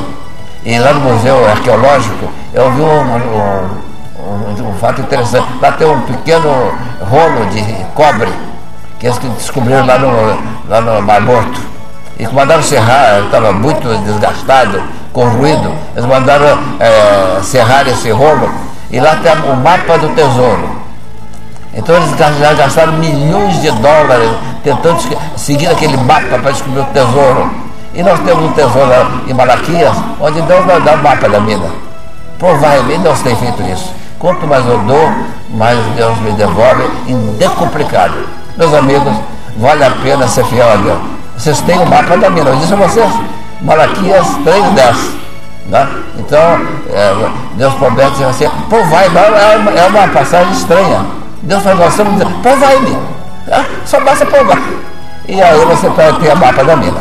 e lá no Museu Arqueológico, eu vi um, um, um, um fato interessante. Lá tem um pequeno rolo de cobre que eles descobriram lá no, lá no Mar Morto. E mandaram serrar, estava muito desgastado, corroído. Eles mandaram é, serrar esse rolo e lá tem o mapa do tesouro. Então eles já gastaram milhões de dólares tentando seguir aquele mapa para descobrir o tesouro. E nós temos um tesouro em Malaquias, onde Deus vai dar o mapa da mina. Provavelmente Deus tem feito isso. Quanto mais eu dou, mais Deus me devolve indecomplicado. Meus amigos, vale a pena ser fiel a Deus. Vocês têm o mapa da mina, eu disse a vocês, Malaquias 3,10. Né? Então, é, Deus promete assim, pô, vai, é, é uma passagem estranha. Deus faz oração e diz, pô, vai-me. Né? Só basta provar. E aí você pode ter a mapa da mina.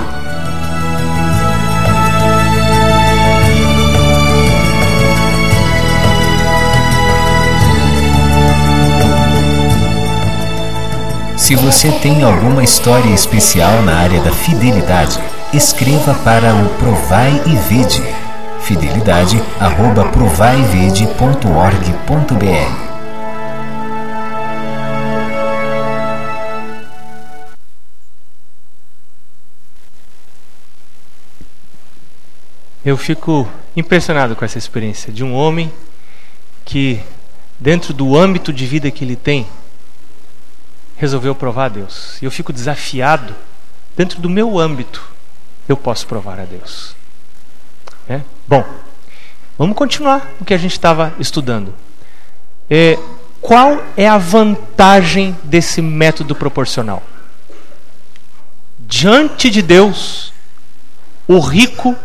Se você tem alguma história especial na área da fidelidade, escreva para o Provai e Vede. Fidelidade Eu fico impressionado com essa experiência de um homem que, dentro do âmbito de vida que ele tem, resolveu provar a Deus. E eu fico desafiado, dentro do meu âmbito, eu posso provar a Deus. É? Bom, vamos continuar o que a gente estava estudando. É, qual é a vantagem desse método proporcional? Diante de Deus, o rico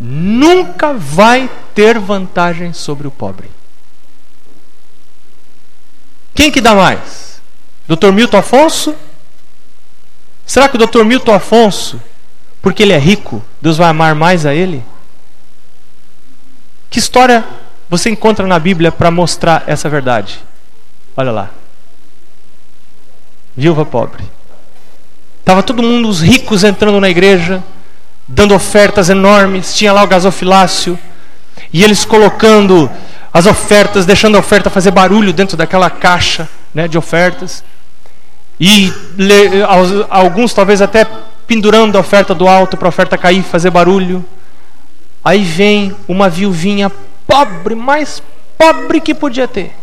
nunca vai ter vantagem sobre o pobre. Quem que dá mais? Dr. Milton Afonso? Será que o Dr. Milton Afonso, porque ele é rico, Deus vai amar mais a ele? Que história você encontra na Bíblia para mostrar essa verdade? Olha lá. Viúva pobre. Estava todo mundo, os ricos entrando na igreja, dando ofertas enormes. Tinha lá o gasofilácio. E eles colocando as ofertas, deixando a oferta fazer barulho dentro daquela caixa né, de ofertas e alguns talvez até pendurando a oferta do alto para a oferta cair, fazer barulho. Aí vem uma viuvinha pobre, mais pobre que podia ter,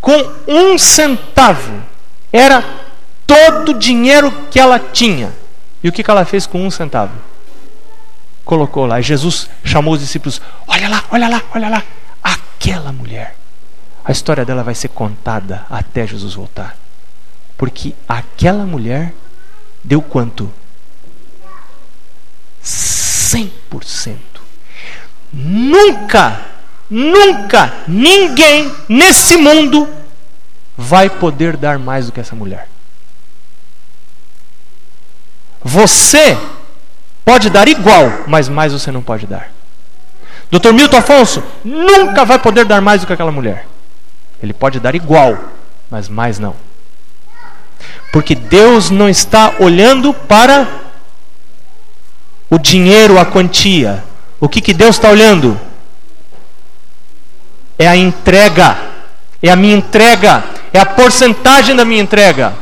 com um centavo. Era todo o dinheiro que ela tinha. E o que, que ela fez com um centavo? Colocou lá. E Jesus chamou os discípulos: Olha lá, olha lá, olha lá. Aquela mulher. A história dela vai ser contada até Jesus voltar. Porque aquela mulher deu quanto? 100%. Nunca, nunca ninguém nesse mundo vai poder dar mais do que essa mulher. Você pode dar igual, mas mais você não pode dar. Dr. Milton Afonso nunca vai poder dar mais do que aquela mulher. Ele pode dar igual, mas mais não. Porque Deus não está olhando para o dinheiro, a quantia. O que, que Deus está olhando? É a entrega. É a minha entrega. É a porcentagem da minha entrega.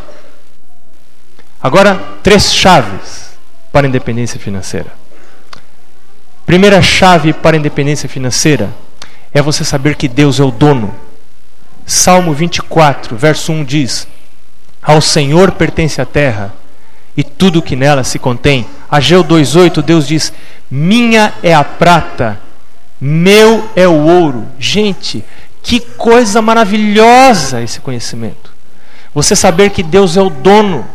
Agora, três chaves para a independência financeira. Primeira chave para a independência financeira é você saber que Deus é o dono Salmo 24, verso 1 diz: Ao Senhor pertence a terra e tudo que nela se contém. Ageu 2:8 Deus diz: Minha é a prata, meu é o ouro. Gente, que coisa maravilhosa esse conhecimento. Você saber que Deus é o dono.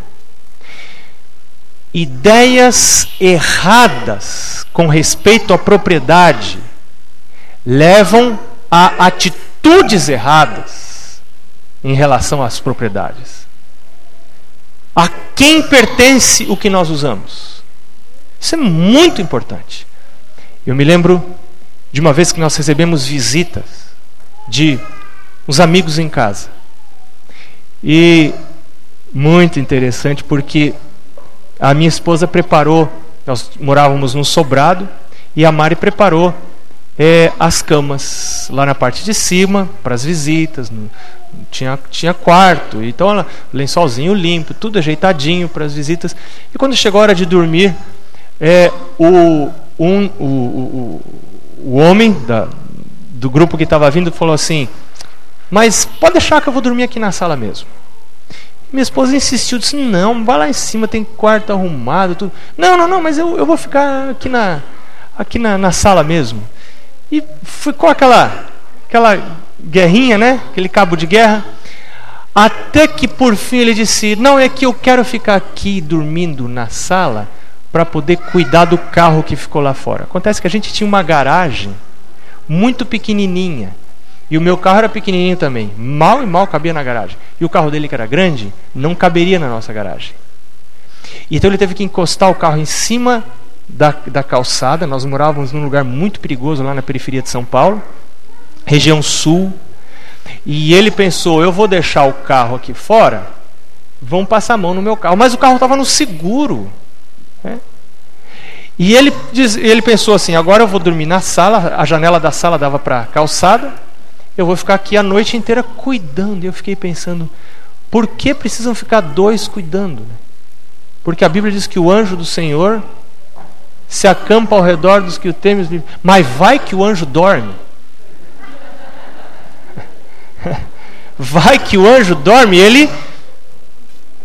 Ideias erradas com respeito à propriedade levam a atitudes erradas em relação às propriedades. A quem pertence o que nós usamos? Isso é muito importante. Eu me lembro de uma vez que nós recebemos visitas de uns amigos em casa. E muito interessante porque a minha esposa preparou, nós morávamos num sobrado, e a Mari preparou é, as camas lá na parte de cima para as visitas. No, tinha, tinha quarto, então ela, lençolzinho limpo, tudo ajeitadinho para as visitas. E quando chegou a hora de dormir, é, o, um, o, o, o homem da, do grupo que estava vindo falou assim: Mas pode deixar que eu vou dormir aqui na sala mesmo. Minha esposa insistiu, disse: Não, vai lá em cima, tem quarto arrumado. Tudo. Não, não, não, mas eu, eu vou ficar aqui na, aqui na, na sala mesmo. E ficou aquela, aquela guerrinha, né? Aquele cabo de guerra. Até que por fim ele disse: Não, é que eu quero ficar aqui dormindo na sala para poder cuidar do carro que ficou lá fora. Acontece que a gente tinha uma garagem muito pequenininha. E o meu carro era pequenininho também. Mal e mal cabia na garagem. E o carro dele, que era grande, não caberia na nossa garagem. Então ele teve que encostar o carro em cima da, da calçada. Nós morávamos num lugar muito perigoso lá na periferia de São Paulo, região sul. E ele pensou: eu vou deixar o carro aqui fora, vão passar a mão no meu carro. Mas o carro estava no seguro. Né? E ele, diz, ele pensou assim: agora eu vou dormir na sala, a janela da sala dava para a calçada, eu vou ficar aqui a noite inteira cuidando. E eu fiquei pensando: por que precisam ficar dois cuidando? Né? Porque a Bíblia diz que o anjo do Senhor se acampa ao redor dos que o temem, mas vai que o anjo dorme. Vai que o anjo dorme, ele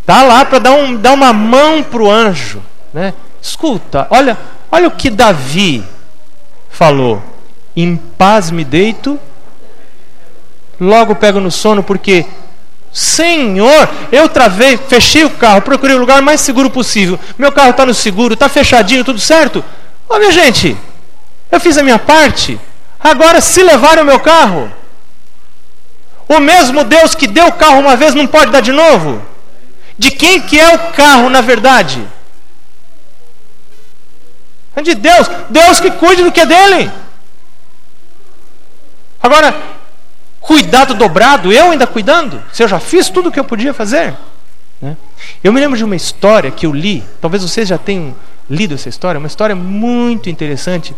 tá lá para dar, um, dar uma mão para o anjo. Né? Escuta, olha, olha o que Davi falou. Em paz me deito, logo pego no sono, porque Senhor, eu travei, fechei o carro, procurei o lugar mais seguro possível. Meu carro está no seguro, está fechadinho, tudo certo? Ô minha gente, eu fiz a minha parte. Agora, se levarem o meu carro, o mesmo Deus que deu o carro uma vez não pode dar de novo? De quem que é o carro, na verdade? É de Deus. Deus que cuide do que é dele. Agora, cuidado dobrado, eu ainda cuidando? Se eu já fiz tudo o que eu podia fazer? Né? Eu me lembro de uma história que eu li, talvez vocês já tenham lido essa história, uma história muito interessante,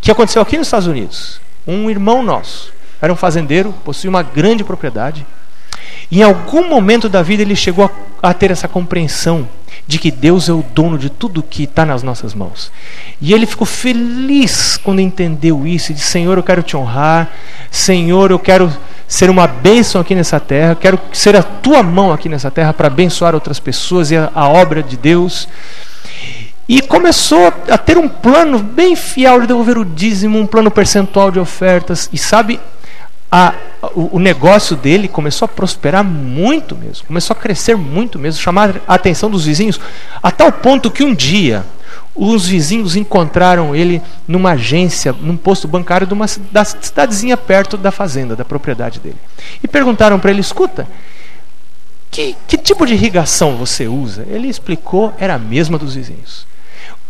que aconteceu aqui nos Estados Unidos. Um irmão nosso era um fazendeiro, possuía uma grande propriedade, e em algum momento da vida ele chegou a, a ter essa compreensão de que Deus é o dono de tudo que está nas nossas mãos. E ele ficou feliz quando entendeu isso e disse: Senhor, eu quero te honrar, Senhor, eu quero ser uma bênção aqui nessa terra, quero ser a tua mão aqui nessa terra para abençoar outras pessoas e a, a obra de Deus. E começou a ter um plano bem fiel de devolver o dízimo, um plano percentual de ofertas. E sabe, a, o, o, negócio dele começou a prosperar muito mesmo, começou a crescer muito mesmo, chamar a atenção dos vizinhos, a tal ponto que um dia os vizinhos encontraram ele numa agência, num posto bancário de uma da cidadezinha perto da fazenda, da propriedade dele. E perguntaram para ele: escuta, que, que tipo de irrigação você usa? Ele explicou, era a mesma dos vizinhos.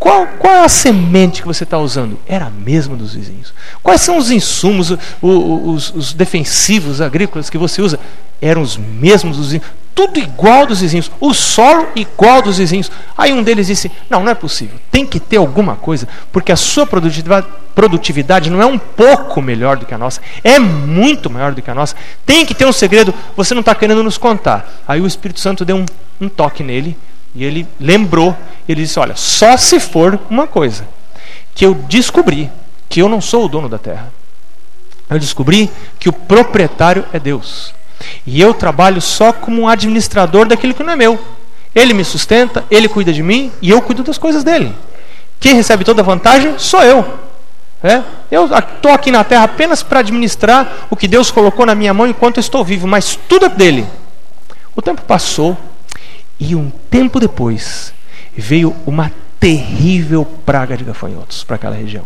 Qual, qual é a semente que você está usando? Era a mesma dos vizinhos. Quais são os insumos, os, os, defensivos agrícolas que você usa? Eram os mesmos dos vizinhos. Tudo igual dos vizinhos. O solo igual dos vizinhos. Aí um deles disse: Não, não é possível. Tem que ter alguma coisa, porque a sua produtividade, produtividade não é um pouco melhor do que a nossa, é muito maior do que a nossa. Tem que ter um segredo, você não está querendo nos contar. Aí o Espírito Santo deu um, um toque nele e ele lembrou, ele disse: Olha, só se for uma coisa, que eu descobri que eu não sou o dono da terra. Eu descobri que o proprietário é Deus. E eu trabalho só como um administrador daquilo que não é meu. Ele me sustenta, ele cuida de mim e eu cuido das coisas dele. Quem recebe toda a vantagem sou eu. É? Eu estou aqui na terra apenas para administrar o que Deus colocou na minha mão enquanto estou vivo, mas tudo é dele. O tempo passou e um tempo depois veio uma terrível praga de gafanhotos para aquela região.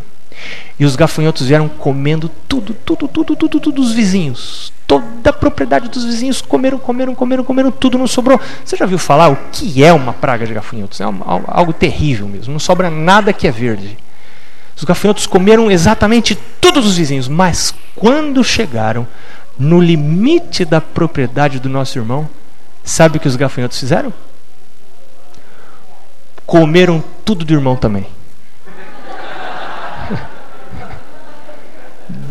E os gafanhotos vieram comendo tudo, tudo, tudo, tudo, tudo dos vizinhos. Toda a propriedade dos vizinhos comeram, comeram, comeram, comeram, tudo não sobrou. Você já viu falar o que é uma praga de gafanhotos? É algo terrível mesmo. Não sobra nada que é verde. Os gafanhotos comeram exatamente todos os vizinhos, mas quando chegaram no limite da propriedade do nosso irmão, sabe o que os gafanhotos fizeram? Comeram tudo do irmão também.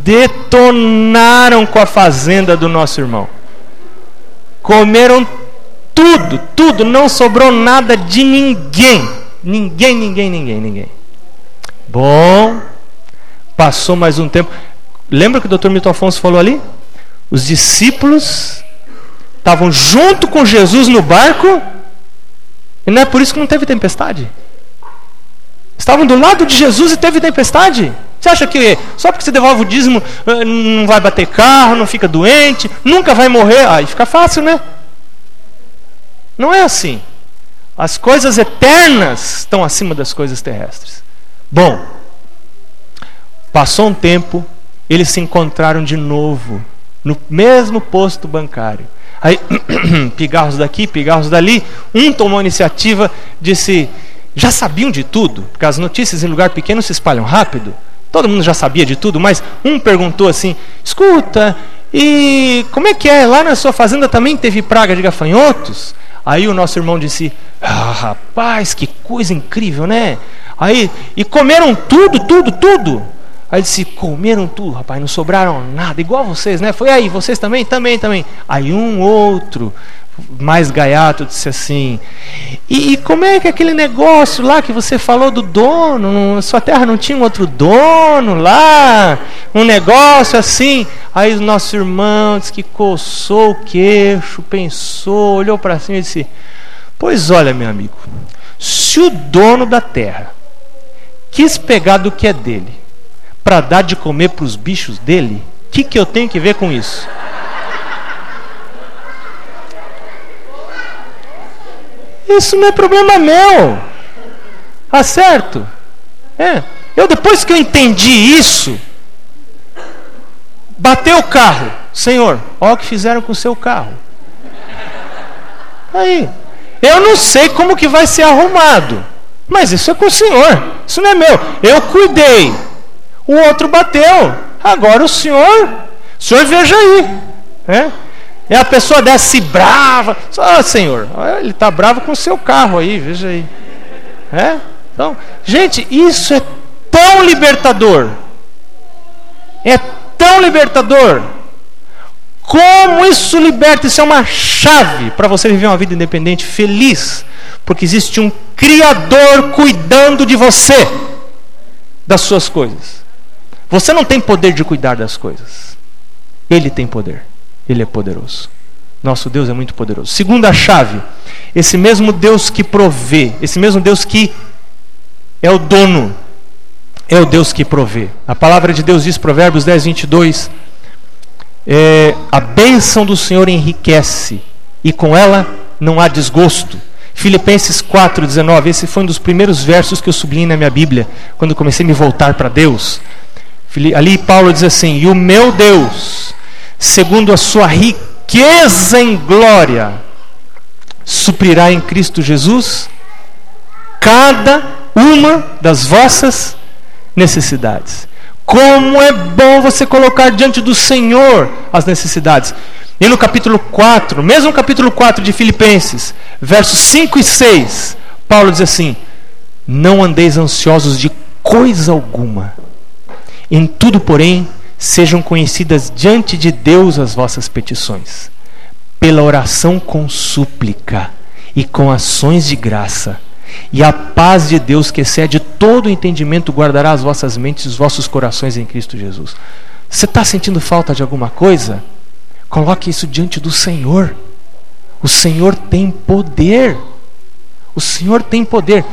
detonaram com a fazenda do nosso irmão. Comeram tudo, tudo, não sobrou nada de ninguém. Ninguém, ninguém, ninguém, ninguém. Bom, passou mais um tempo. Lembra que o doutor Milton Afonso falou ali? Os discípulos estavam junto com Jesus no barco, e não é por isso que não teve tempestade. Estavam do lado de Jesus e teve tempestade. Você acha que só porque você devolve o dízimo eh, não vai bater carro, não fica doente, nunca vai morrer? Aí fica fácil, né? Não é assim. As coisas eternas estão acima das coisas terrestres. Bom, passou um tempo, eles se encontraram de novo no mesmo posto bancário. Aí, pigarros daqui, pigarros dali, um tomou a iniciativa, disse: já sabiam de tudo, porque as notícias em lugar pequeno se espalham rápido. Todo mundo já sabia de tudo, mas um perguntou assim: escuta, e como é que é? Lá na sua fazenda também teve praga de gafanhotos? Aí o nosso irmão disse: ah, rapaz, que coisa incrível, né? Aí, e comeram tudo, tudo, tudo. Aí disse: comeram tudo, rapaz, não sobraram nada, igual vocês, né? Foi aí, vocês também? Também, também. Aí um outro mais gaiato disse assim: e, e, como é que aquele negócio lá que você falou do dono? sua terra não tinha um outro dono lá? Um negócio assim? Aí o nosso irmão disse que coçou o queixo, pensou, olhou para cima e disse: Pois olha, meu amigo, se o dono da terra quis pegar do que é dele para dar de comer para os bichos dele, o que, que eu tenho que ver com isso? Isso não é problema meu. Tá certo? É. Eu depois que eu entendi isso, bateu o carro. Senhor, olha o que fizeram com o seu carro. Aí, eu não sei como que vai ser arrumado. Mas isso é com o Senhor. Isso não é meu. Eu cuidei. O outro bateu. Agora o Senhor, o Senhor veja aí. É? E a pessoa desce brava. Oh, Senhor, ele está bravo com o seu carro aí, veja aí. É? Então, gente, isso é tão libertador. É tão libertador. Como isso liberta? Isso é uma chave para você viver uma vida independente, feliz, porque existe um Criador cuidando de você, das suas coisas. Você não tem poder de cuidar das coisas, Ele tem poder. Ele é poderoso. Nosso Deus é muito poderoso. Segunda chave, esse mesmo Deus que provê, esse mesmo Deus que é o dono, é o Deus que provê. A palavra de Deus diz, Provérbios 10, 22, é, a bênção do Senhor enriquece, e com ela não há desgosto. Filipenses 4, 19, esse foi um dos primeiros versos que eu sublinhei na minha Bíblia, quando comecei a me voltar para Deus. Ali Paulo diz assim: E o meu Deus segundo a sua riqueza em glória, suprirá em Cristo Jesus cada uma das vossas necessidades. Como é bom você colocar diante do Senhor as necessidades. E no capítulo 4, mesmo capítulo 4 de Filipenses, versos 5 e 6, Paulo diz assim: Não andeis ansiosos de coisa alguma, em tudo, porém, sejam conhecidas diante de Deus as vossas petições, pela oração com súplica e com ações de graça. E a paz de Deus, que excede todo entendimento, guardará as vossas mentes e os vossos corações em Cristo Jesus. Você está sentindo falta de alguma coisa? Coloque isso diante do Senhor. O Senhor tem poder. O Senhor tem poder.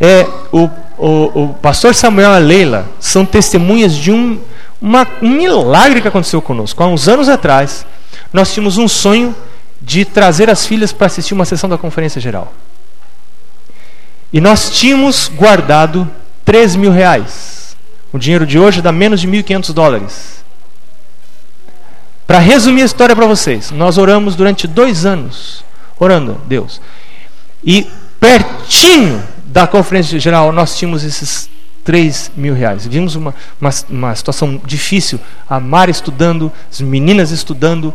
É, o, o, o pastor Samuel e a Leila são testemunhas de um, uma, um milagre que aconteceu conosco. Há uns anos atrás, nós tínhamos um sonho de trazer as filhas para assistir uma sessão da conferência geral. E nós tínhamos guardado 3 mil reais. O dinheiro de hoje dá menos de 1.500 dólares. Para resumir a história para vocês, nós oramos durante dois anos, orando, Deus. E pertinho da conferência geral, nós tínhamos esses 3 mil reais. Vimos uma, uma, uma situação difícil, a Mara estudando, as meninas estudando,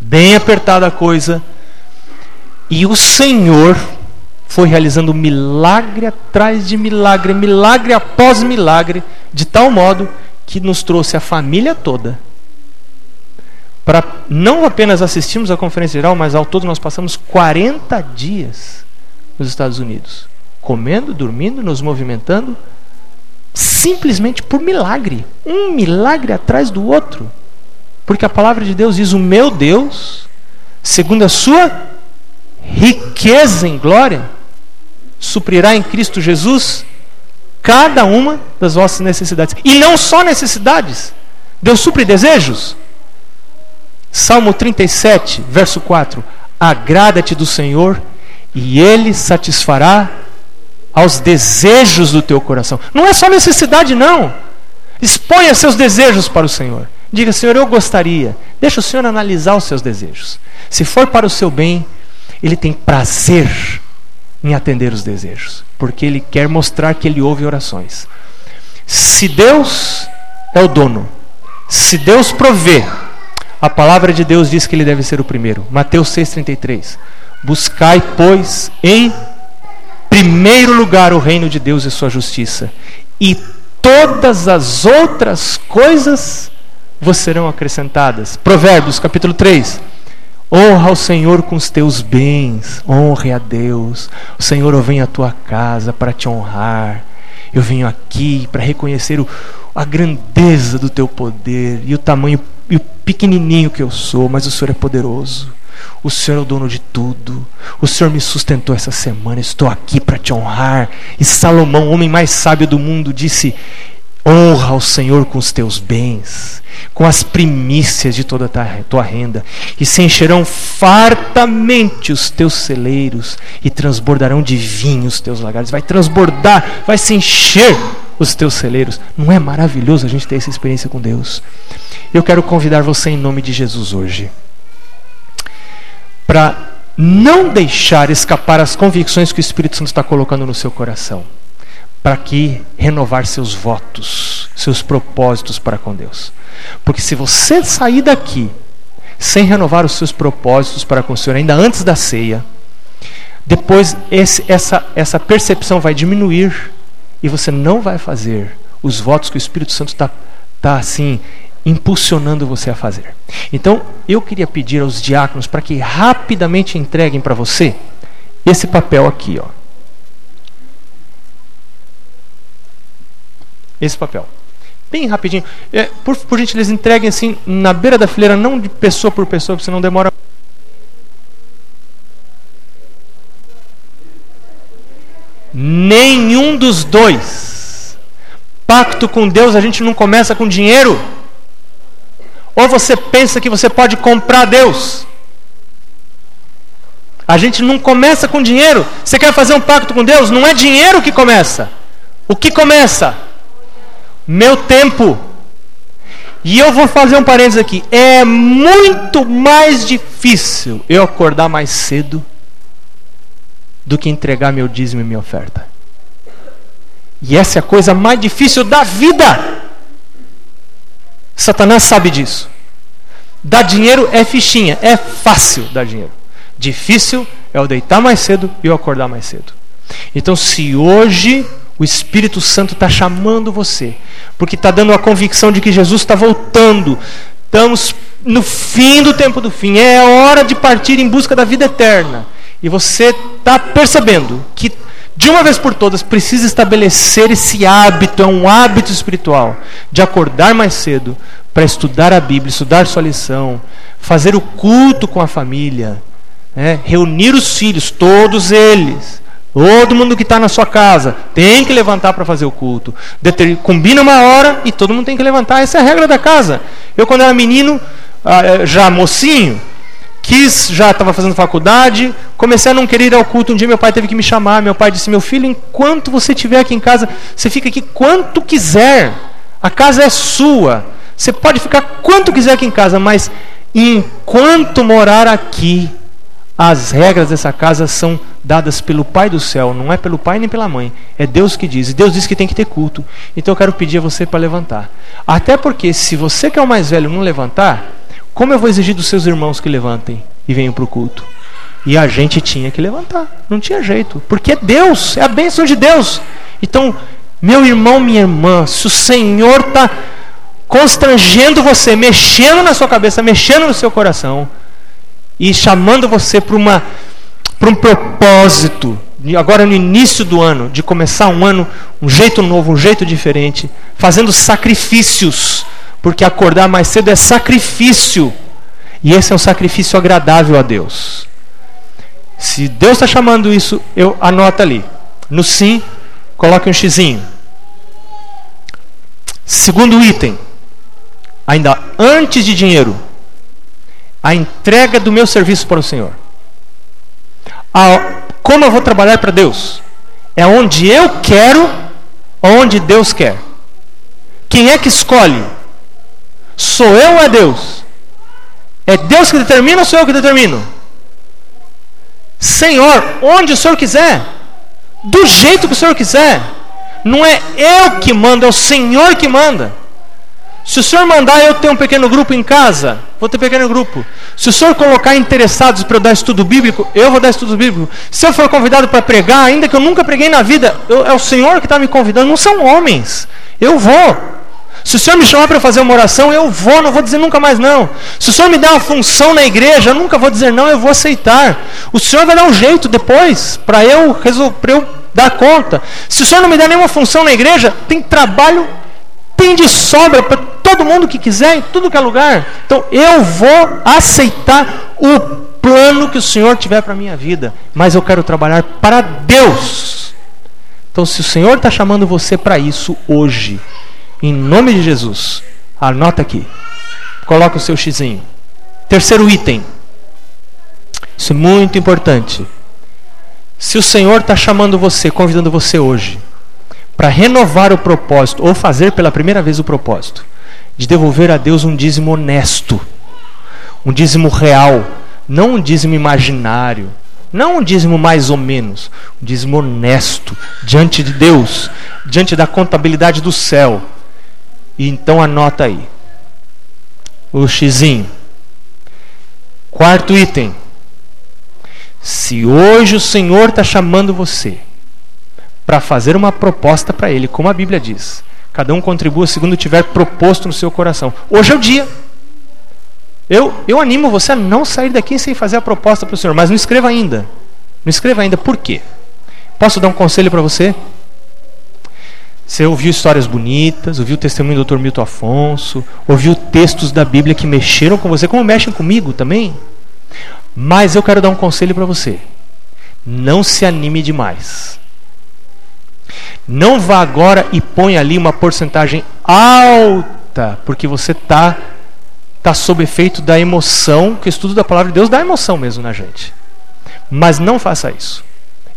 bem apertada a coisa. E o Senhor foi realizando milagre atrás de milagre, milagre após milagre, de tal modo que nos trouxe a família toda para não apenas assistirmos à conferência geral, mas ao todo nós passamos 40 dias nos Estados Unidos, comendo, dormindo, nos movimentando, simplesmente por milagre, um milagre atrás do outro. Porque a palavra de Deus diz: "O meu Deus, segundo a sua riqueza em glória, suprirá em Cristo Jesus cada uma das vossas necessidades". E não só necessidades. Deus supre desejos. Salmo 37, verso 4: Agrada-te do Senhor e Ele satisfará aos desejos do teu coração. Não é só necessidade, não. Exponha seus desejos para o Senhor. Diga, Senhor, eu gostaria. Deixa o Senhor analisar os seus desejos. Se for para o seu bem, Ele tem prazer em atender os desejos, porque Ele quer mostrar que Ele ouve orações. Se Deus é o dono, se Deus provê, a palavra de Deus diz que ele deve ser o primeiro. Mateus 6,33. Buscai, pois, em primeiro lugar o reino de Deus e sua justiça, e todas as outras coisas vos serão acrescentadas. Provérbios, capítulo 3. Honra ao Senhor com os teus bens, honre a Deus. O Senhor vem à tua casa para te honrar. Eu venho aqui para reconhecer o, a grandeza do teu poder e o tamanho e o pequenininho que eu sou, mas o Senhor é poderoso. O Senhor é o dono de tudo. O Senhor me sustentou essa semana. Estou aqui para te honrar. E Salomão, o homem mais sábio do mundo, disse: Honra ao Senhor com os teus bens, com as primícias de toda a tua renda, e se encherão fartamente os teus celeiros, e transbordarão de vinho os teus lagares. Vai transbordar, vai se encher os teus celeiros. Não é maravilhoso a gente ter essa experiência com Deus? Eu quero convidar você em nome de Jesus hoje para não deixar escapar as convicções que o Espírito Santo está colocando no seu coração, para que renovar seus votos, seus propósitos para com Deus. Porque se você sair daqui sem renovar os seus propósitos para com o Senhor ainda antes da ceia, depois esse, essa, essa percepção vai diminuir e você não vai fazer os votos que o Espírito Santo está tá, assim impulsionando você a fazer. Então, eu queria pedir aos diáconos para que rapidamente entreguem para você esse papel aqui, ó. Esse papel. Bem rapidinho. É, por, por gentileza, entreguem assim na beira da fileira, não de pessoa por pessoa, porque senão demora. Nenhum dos dois. Pacto com Deus a gente não começa com dinheiro. Ou você pensa que você pode comprar Deus? A gente não começa com dinheiro. Você quer fazer um pacto com Deus? Não é dinheiro que começa. O que começa? Meu tempo. E eu vou fazer um parênteses aqui. É muito mais difícil eu acordar mais cedo do que entregar meu dízimo e minha oferta. E essa é a coisa mais difícil da vida. Satanás sabe disso. Dar dinheiro é fichinha, é fácil dar dinheiro. Difícil é eu deitar mais cedo e eu acordar mais cedo. Então, se hoje o Espírito Santo está chamando você, porque está dando a convicção de que Jesus está voltando, estamos no fim do tempo do fim, é hora de partir em busca da vida eterna e você está percebendo que de uma vez por todas precisa estabelecer esse hábito, é um hábito espiritual, de acordar mais cedo para estudar a Bíblia, estudar sua lição, fazer o culto com a família, né? reunir os filhos, todos eles. Todo mundo que está na sua casa tem que levantar para fazer o culto. Deter... Combina uma hora e todo mundo tem que levantar. Essa é a regra da casa. Eu, quando era menino, ah, eh, já mocinho, quis, já estava fazendo faculdade, comecei a não querer ir ao culto. Um dia meu pai teve que me chamar. Meu pai disse: Meu filho, enquanto você estiver aqui em casa, você fica aqui quanto quiser. A casa é sua. Você pode ficar quanto quiser aqui em casa, mas enquanto morar aqui, as regras dessa casa são dadas pelo Pai do céu, não é pelo pai nem pela mãe. É Deus que diz. E Deus diz que tem que ter culto. Então eu quero pedir a você para levantar. Até porque, se você que é o mais velho não levantar, como eu vou exigir dos seus irmãos que levantem e venham para o culto? E a gente tinha que levantar. Não tinha jeito. Porque é Deus, é a bênção de Deus. Então, meu irmão, minha irmã, se o Senhor está constrangendo você, mexendo na sua cabeça, mexendo no seu coração, e chamando você para para um propósito, agora no início do ano, de começar um ano um jeito novo, um jeito diferente, fazendo sacrifícios, porque acordar mais cedo é sacrifício. E esse é um sacrifício agradável a Deus. Se Deus está chamando isso, eu anota ali. No sim, coloque um xizinho. Segundo item, ainda antes de dinheiro, a entrega do meu serviço para o Senhor. A, como eu vou trabalhar para Deus? É onde eu quero, onde Deus quer. Quem é que escolhe? Sou eu ou é Deus? É Deus que determina ou sou eu que determino? Senhor, onde o Senhor quiser, do jeito que o Senhor quiser. Não é eu que mando, é o Senhor que manda. Se o senhor mandar eu ter um pequeno grupo em casa, vou ter pequeno grupo. Se o senhor colocar interessados para eu dar estudo bíblico, eu vou dar estudo bíblico. Se eu for convidado para pregar, ainda que eu nunca preguei na vida, eu, é o senhor que está me convidando, não são homens. Eu vou. Se o senhor me chamar para fazer uma oração, eu vou, não vou dizer nunca mais não. Se o senhor me der uma função na igreja, eu nunca vou dizer não, eu vou aceitar. O senhor vai dar um jeito depois para eu, eu dar conta. Se o senhor não me der nenhuma função na igreja, tem trabalho tem de sobra para todo mundo que quiser, em tudo que é lugar. Então eu vou aceitar o plano que o Senhor tiver para a minha vida, mas eu quero trabalhar para Deus. Então, se o Senhor está chamando você para isso hoje, em nome de Jesus, anota aqui. Coloca o seu xizinho. Terceiro item. Isso é muito importante. Se o Senhor está chamando você, convidando você hoje, para renovar o propósito, ou fazer pela primeira vez o propósito, de devolver a Deus um dízimo honesto, um dízimo real, não um dízimo imaginário, não um dízimo mais ou menos, um dízimo honesto diante de Deus, diante da contabilidade do céu. E então anota aí. O xizinho. Quarto item. Se hoje o Senhor está chamando você para fazer uma proposta para ele, como a Bíblia diz. Cada um contribua segundo tiver proposto no seu coração. Hoje é o dia. Eu, eu animo você a não sair daqui sem fazer a proposta para o Senhor, mas não escreva ainda. Não escreva ainda. Por quê? Posso dar um conselho para você? Você ouviu histórias bonitas, ouviu o testemunho do Dr. Milton Afonso, ouviu textos da Bíblia que mexeram com você, como mexem comigo também. Mas eu quero dar um conselho para você. Não se anime demais. Não vá agora e ponha ali uma porcentagem alta, porque você está tá sob efeito da emoção, que o estudo da palavra de Deus dá emoção mesmo na gente. Mas não faça isso.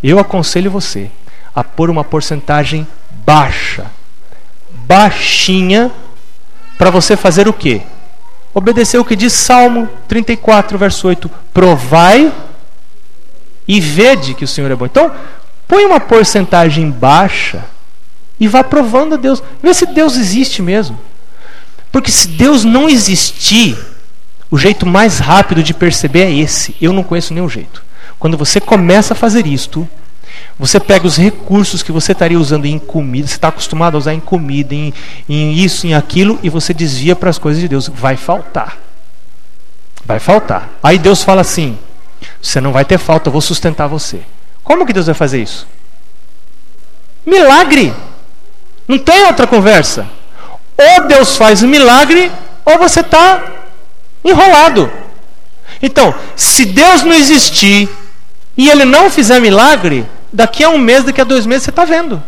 Eu aconselho você a pôr uma porcentagem baixa, baixinha, para você fazer o quê? Obedecer o que diz Salmo 34, verso 8: Provai e vede que o Senhor é bom. Então, Põe uma porcentagem baixa e vá provando a Deus. Vê se Deus existe mesmo. Porque se Deus não existir, o jeito mais rápido de perceber é esse. Eu não conheço nenhum jeito. Quando você começa a fazer isto, você pega os recursos que você estaria usando em comida, você está acostumado a usar em comida, em, em isso, em aquilo, e você desvia para as coisas de Deus. Vai faltar. Vai faltar. Aí Deus fala assim: você não vai ter falta, eu vou sustentar você. Como que Deus vai fazer isso? Milagre! Não tem outra conversa. Ou Deus faz um milagre, ou você está enrolado. Então, se Deus não existir e Ele não fizer milagre, daqui a um mês, daqui a dois meses, você está vendo.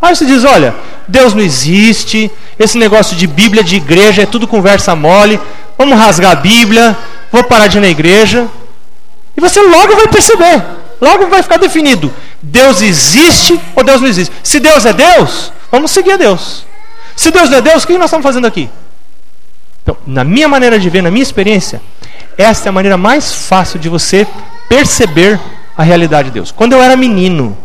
Aí você diz: olha, Deus não existe, esse negócio de Bíblia, de igreja, é tudo conversa mole, vamos rasgar a Bíblia, vou parar de ir na igreja. E você logo vai perceber, logo vai ficar definido: Deus existe ou Deus não existe. Se Deus é Deus, vamos seguir a Deus. Se Deus não é Deus, o que nós estamos fazendo aqui? Então, na minha maneira de ver, na minha experiência, esta é a maneira mais fácil de você perceber a realidade de Deus. Quando eu era menino,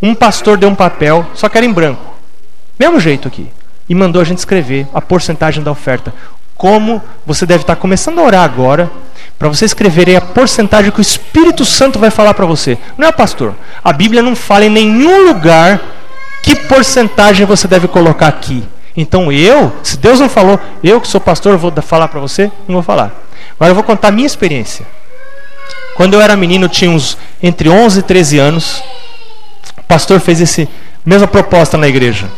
um pastor deu um papel, só que era em branco. Mesmo jeito aqui. E mandou a gente escrever a porcentagem da oferta. Como você deve estar começando a orar agora, para você escrever a porcentagem que o Espírito Santo vai falar para você. Não é, pastor? A Bíblia não fala em nenhum lugar que porcentagem você deve colocar aqui. Então eu, se Deus não falou, eu que sou pastor, vou falar para você? Não vou falar. Agora eu vou contar a minha experiência. Quando eu era menino, tinha uns entre 11 e 13 anos. O pastor fez essa mesma proposta na igreja.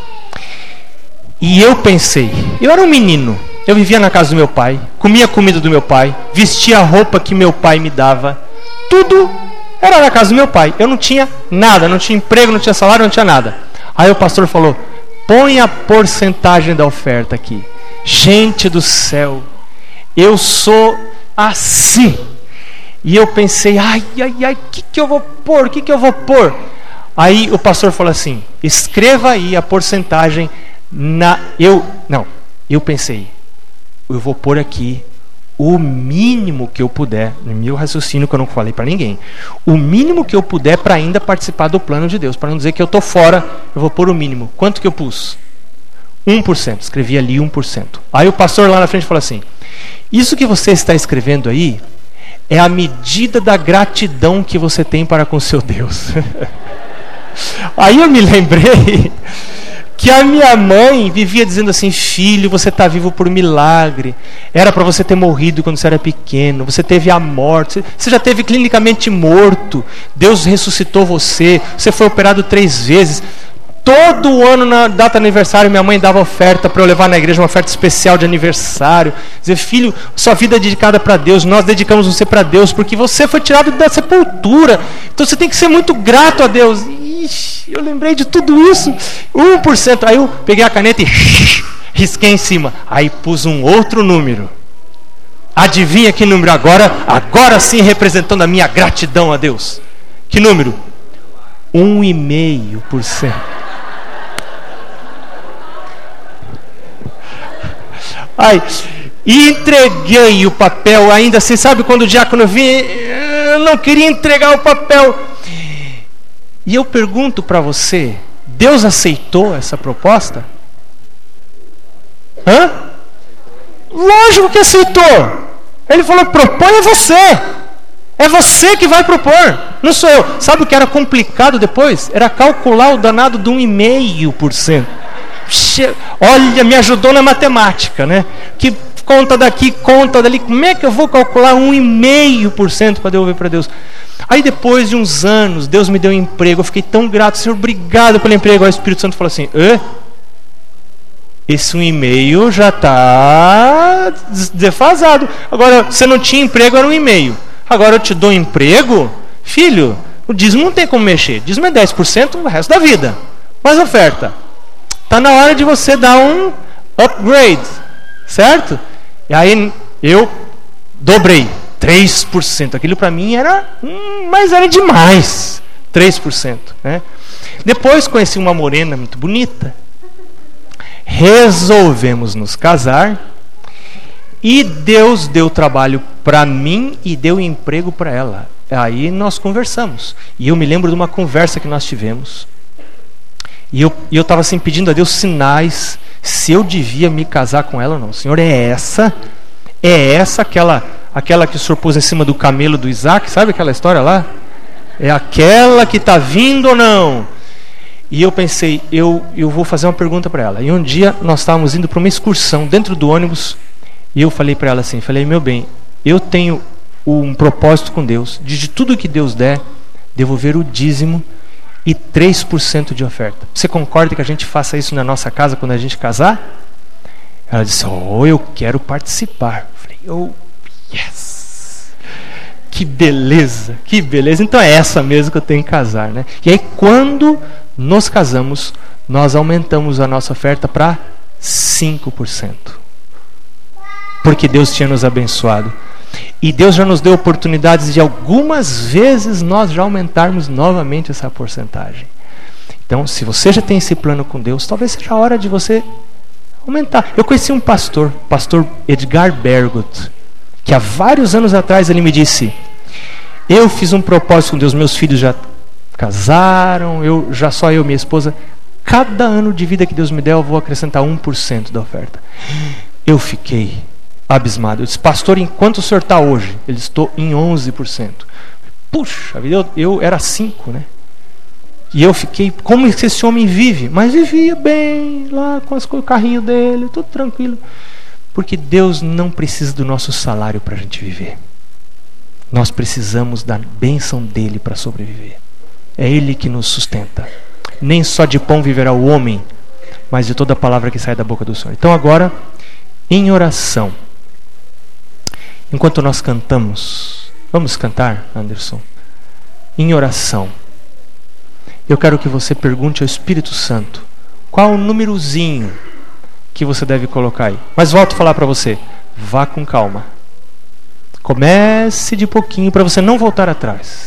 E eu pensei, eu era um menino, eu vivia na casa do meu pai, comia a comida do meu pai, vestia a roupa que meu pai me dava. Tudo era na casa do meu pai. Eu não tinha nada, não tinha emprego, não tinha salário, não tinha nada. Aí o pastor falou: põe a porcentagem da oferta aqui. Gente do céu, eu sou assim. E eu pensei, ai, ai, ai, o que, que eu vou pôr? O que, que eu vou pôr? Aí o pastor falou assim: escreva aí a porcentagem na. Eu. Não, eu pensei, eu vou pôr aqui o mínimo que eu puder, no meu raciocínio que eu não falei para ninguém, o mínimo que eu puder para ainda participar do plano de Deus, para não dizer que eu tô fora, eu vou pôr o mínimo. Quanto que eu pus? 1%, escrevi ali 1%. Aí o pastor lá na frente falou assim: Isso que você está escrevendo aí é a medida da gratidão que você tem para com seu Deus. aí eu me lembrei que a minha mãe vivia dizendo assim: Filho, você está vivo por milagre. Era para você ter morrido quando você era pequeno. Você teve a morte. Você já teve clinicamente morto. Deus ressuscitou você. Você foi operado três vezes. Todo ano, na data aniversário, minha mãe dava oferta para eu levar na igreja, uma oferta especial de aniversário. Dizer, filho, sua vida é dedicada para Deus, nós dedicamos você para Deus, porque você foi tirado da sepultura. Então você tem que ser muito grato a Deus. Ixi, eu lembrei de tudo isso. 1%. Aí eu peguei a caneta e risquei em cima. Aí pus um outro número. Adivinha que número agora? Agora sim representando a minha gratidão a Deus. Que número? 1,5%. Ai, e entreguei o papel ainda assim, sabe quando o diácono vinha, eu não queria entregar o papel. E eu pergunto para você, Deus aceitou essa proposta? Hã? Lógico que aceitou. Ele falou: proponha você. É você que vai propor, não sou eu. Sabe o que era complicado depois? Era calcular o danado de 1,5%. Olha, me ajudou na matemática, né? Que conta daqui, conta dali. Como é que eu vou calcular 1,5% para devolver para Deus? Aí depois de uns anos, Deus me deu um emprego. Eu fiquei tão grato, Senhor, obrigado pelo emprego. Aí o Espírito Santo falou assim: Hã? Esse um e-mail já está defasado. Agora, você não tinha emprego, era um e-mail. Agora eu te dou um emprego, filho, o dízimo não tem como mexer. Dízimo é 10% o resto da vida. Mas oferta. Está na hora de você dar um upgrade, certo? E aí eu dobrei 3%. Aquilo para mim era, hum, mas era demais. 3%, né? Depois conheci uma morena muito bonita. Resolvemos nos casar. E Deus deu trabalho para mim e deu emprego para ela. Aí nós conversamos. E eu me lembro de uma conversa que nós tivemos. E eu estava eu assim pedindo a Deus sinais se eu devia me casar com ela ou não. Senhor, é essa? É essa aquela aquela que o Senhor pôs em cima do camelo do Isaac? Sabe aquela história lá? É aquela que está vindo ou não? E eu pensei, eu, eu vou fazer uma pergunta para ela. E um dia nós estávamos indo para uma excursão dentro do ônibus. E eu falei para ela assim: falei, meu bem, eu tenho um propósito com Deus, de, de tudo que Deus der, devolver o dízimo e 3% de oferta. Você concorda que a gente faça isso na nossa casa quando a gente casar? Ela disse: Oh, eu quero participar. Eu falei: Oh, yes. Que beleza, que beleza. Então é essa mesmo que eu tenho que casar, né? E aí quando nos casamos, nós aumentamos a nossa oferta para 5%. Porque Deus tinha nos abençoado. E Deus já nos deu oportunidades de algumas vezes nós já aumentarmos novamente essa porcentagem. Então, se você já tem esse plano com Deus, talvez seja a hora de você aumentar. Eu conheci um pastor, pastor Edgar Bergot, que há vários anos atrás ele me disse: Eu fiz um propósito com Deus, meus filhos já casaram, eu já só eu e minha esposa. Cada ano de vida que Deus me der, eu vou acrescentar 1% da oferta. Eu fiquei abismado. Eu disse, pastor, enquanto o senhor está hoje? Ele estou em 11%. Puxa, eu, eu era 5%, né? E eu fiquei, como esse homem vive? Mas vivia bem, lá com, as, com o carrinho dele, tudo tranquilo. Porque Deus não precisa do nosso salário para a gente viver. Nós precisamos da bênção dele para sobreviver. É ele que nos sustenta. Nem só de pão viverá o homem, mas de toda a palavra que sai da boca do Senhor. Então agora, em oração. Enquanto nós cantamos, vamos cantar, Anderson? Em oração. Eu quero que você pergunte ao Espírito Santo qual o númerozinho que você deve colocar aí. Mas volto a falar para você, vá com calma. Comece de pouquinho para você não voltar atrás.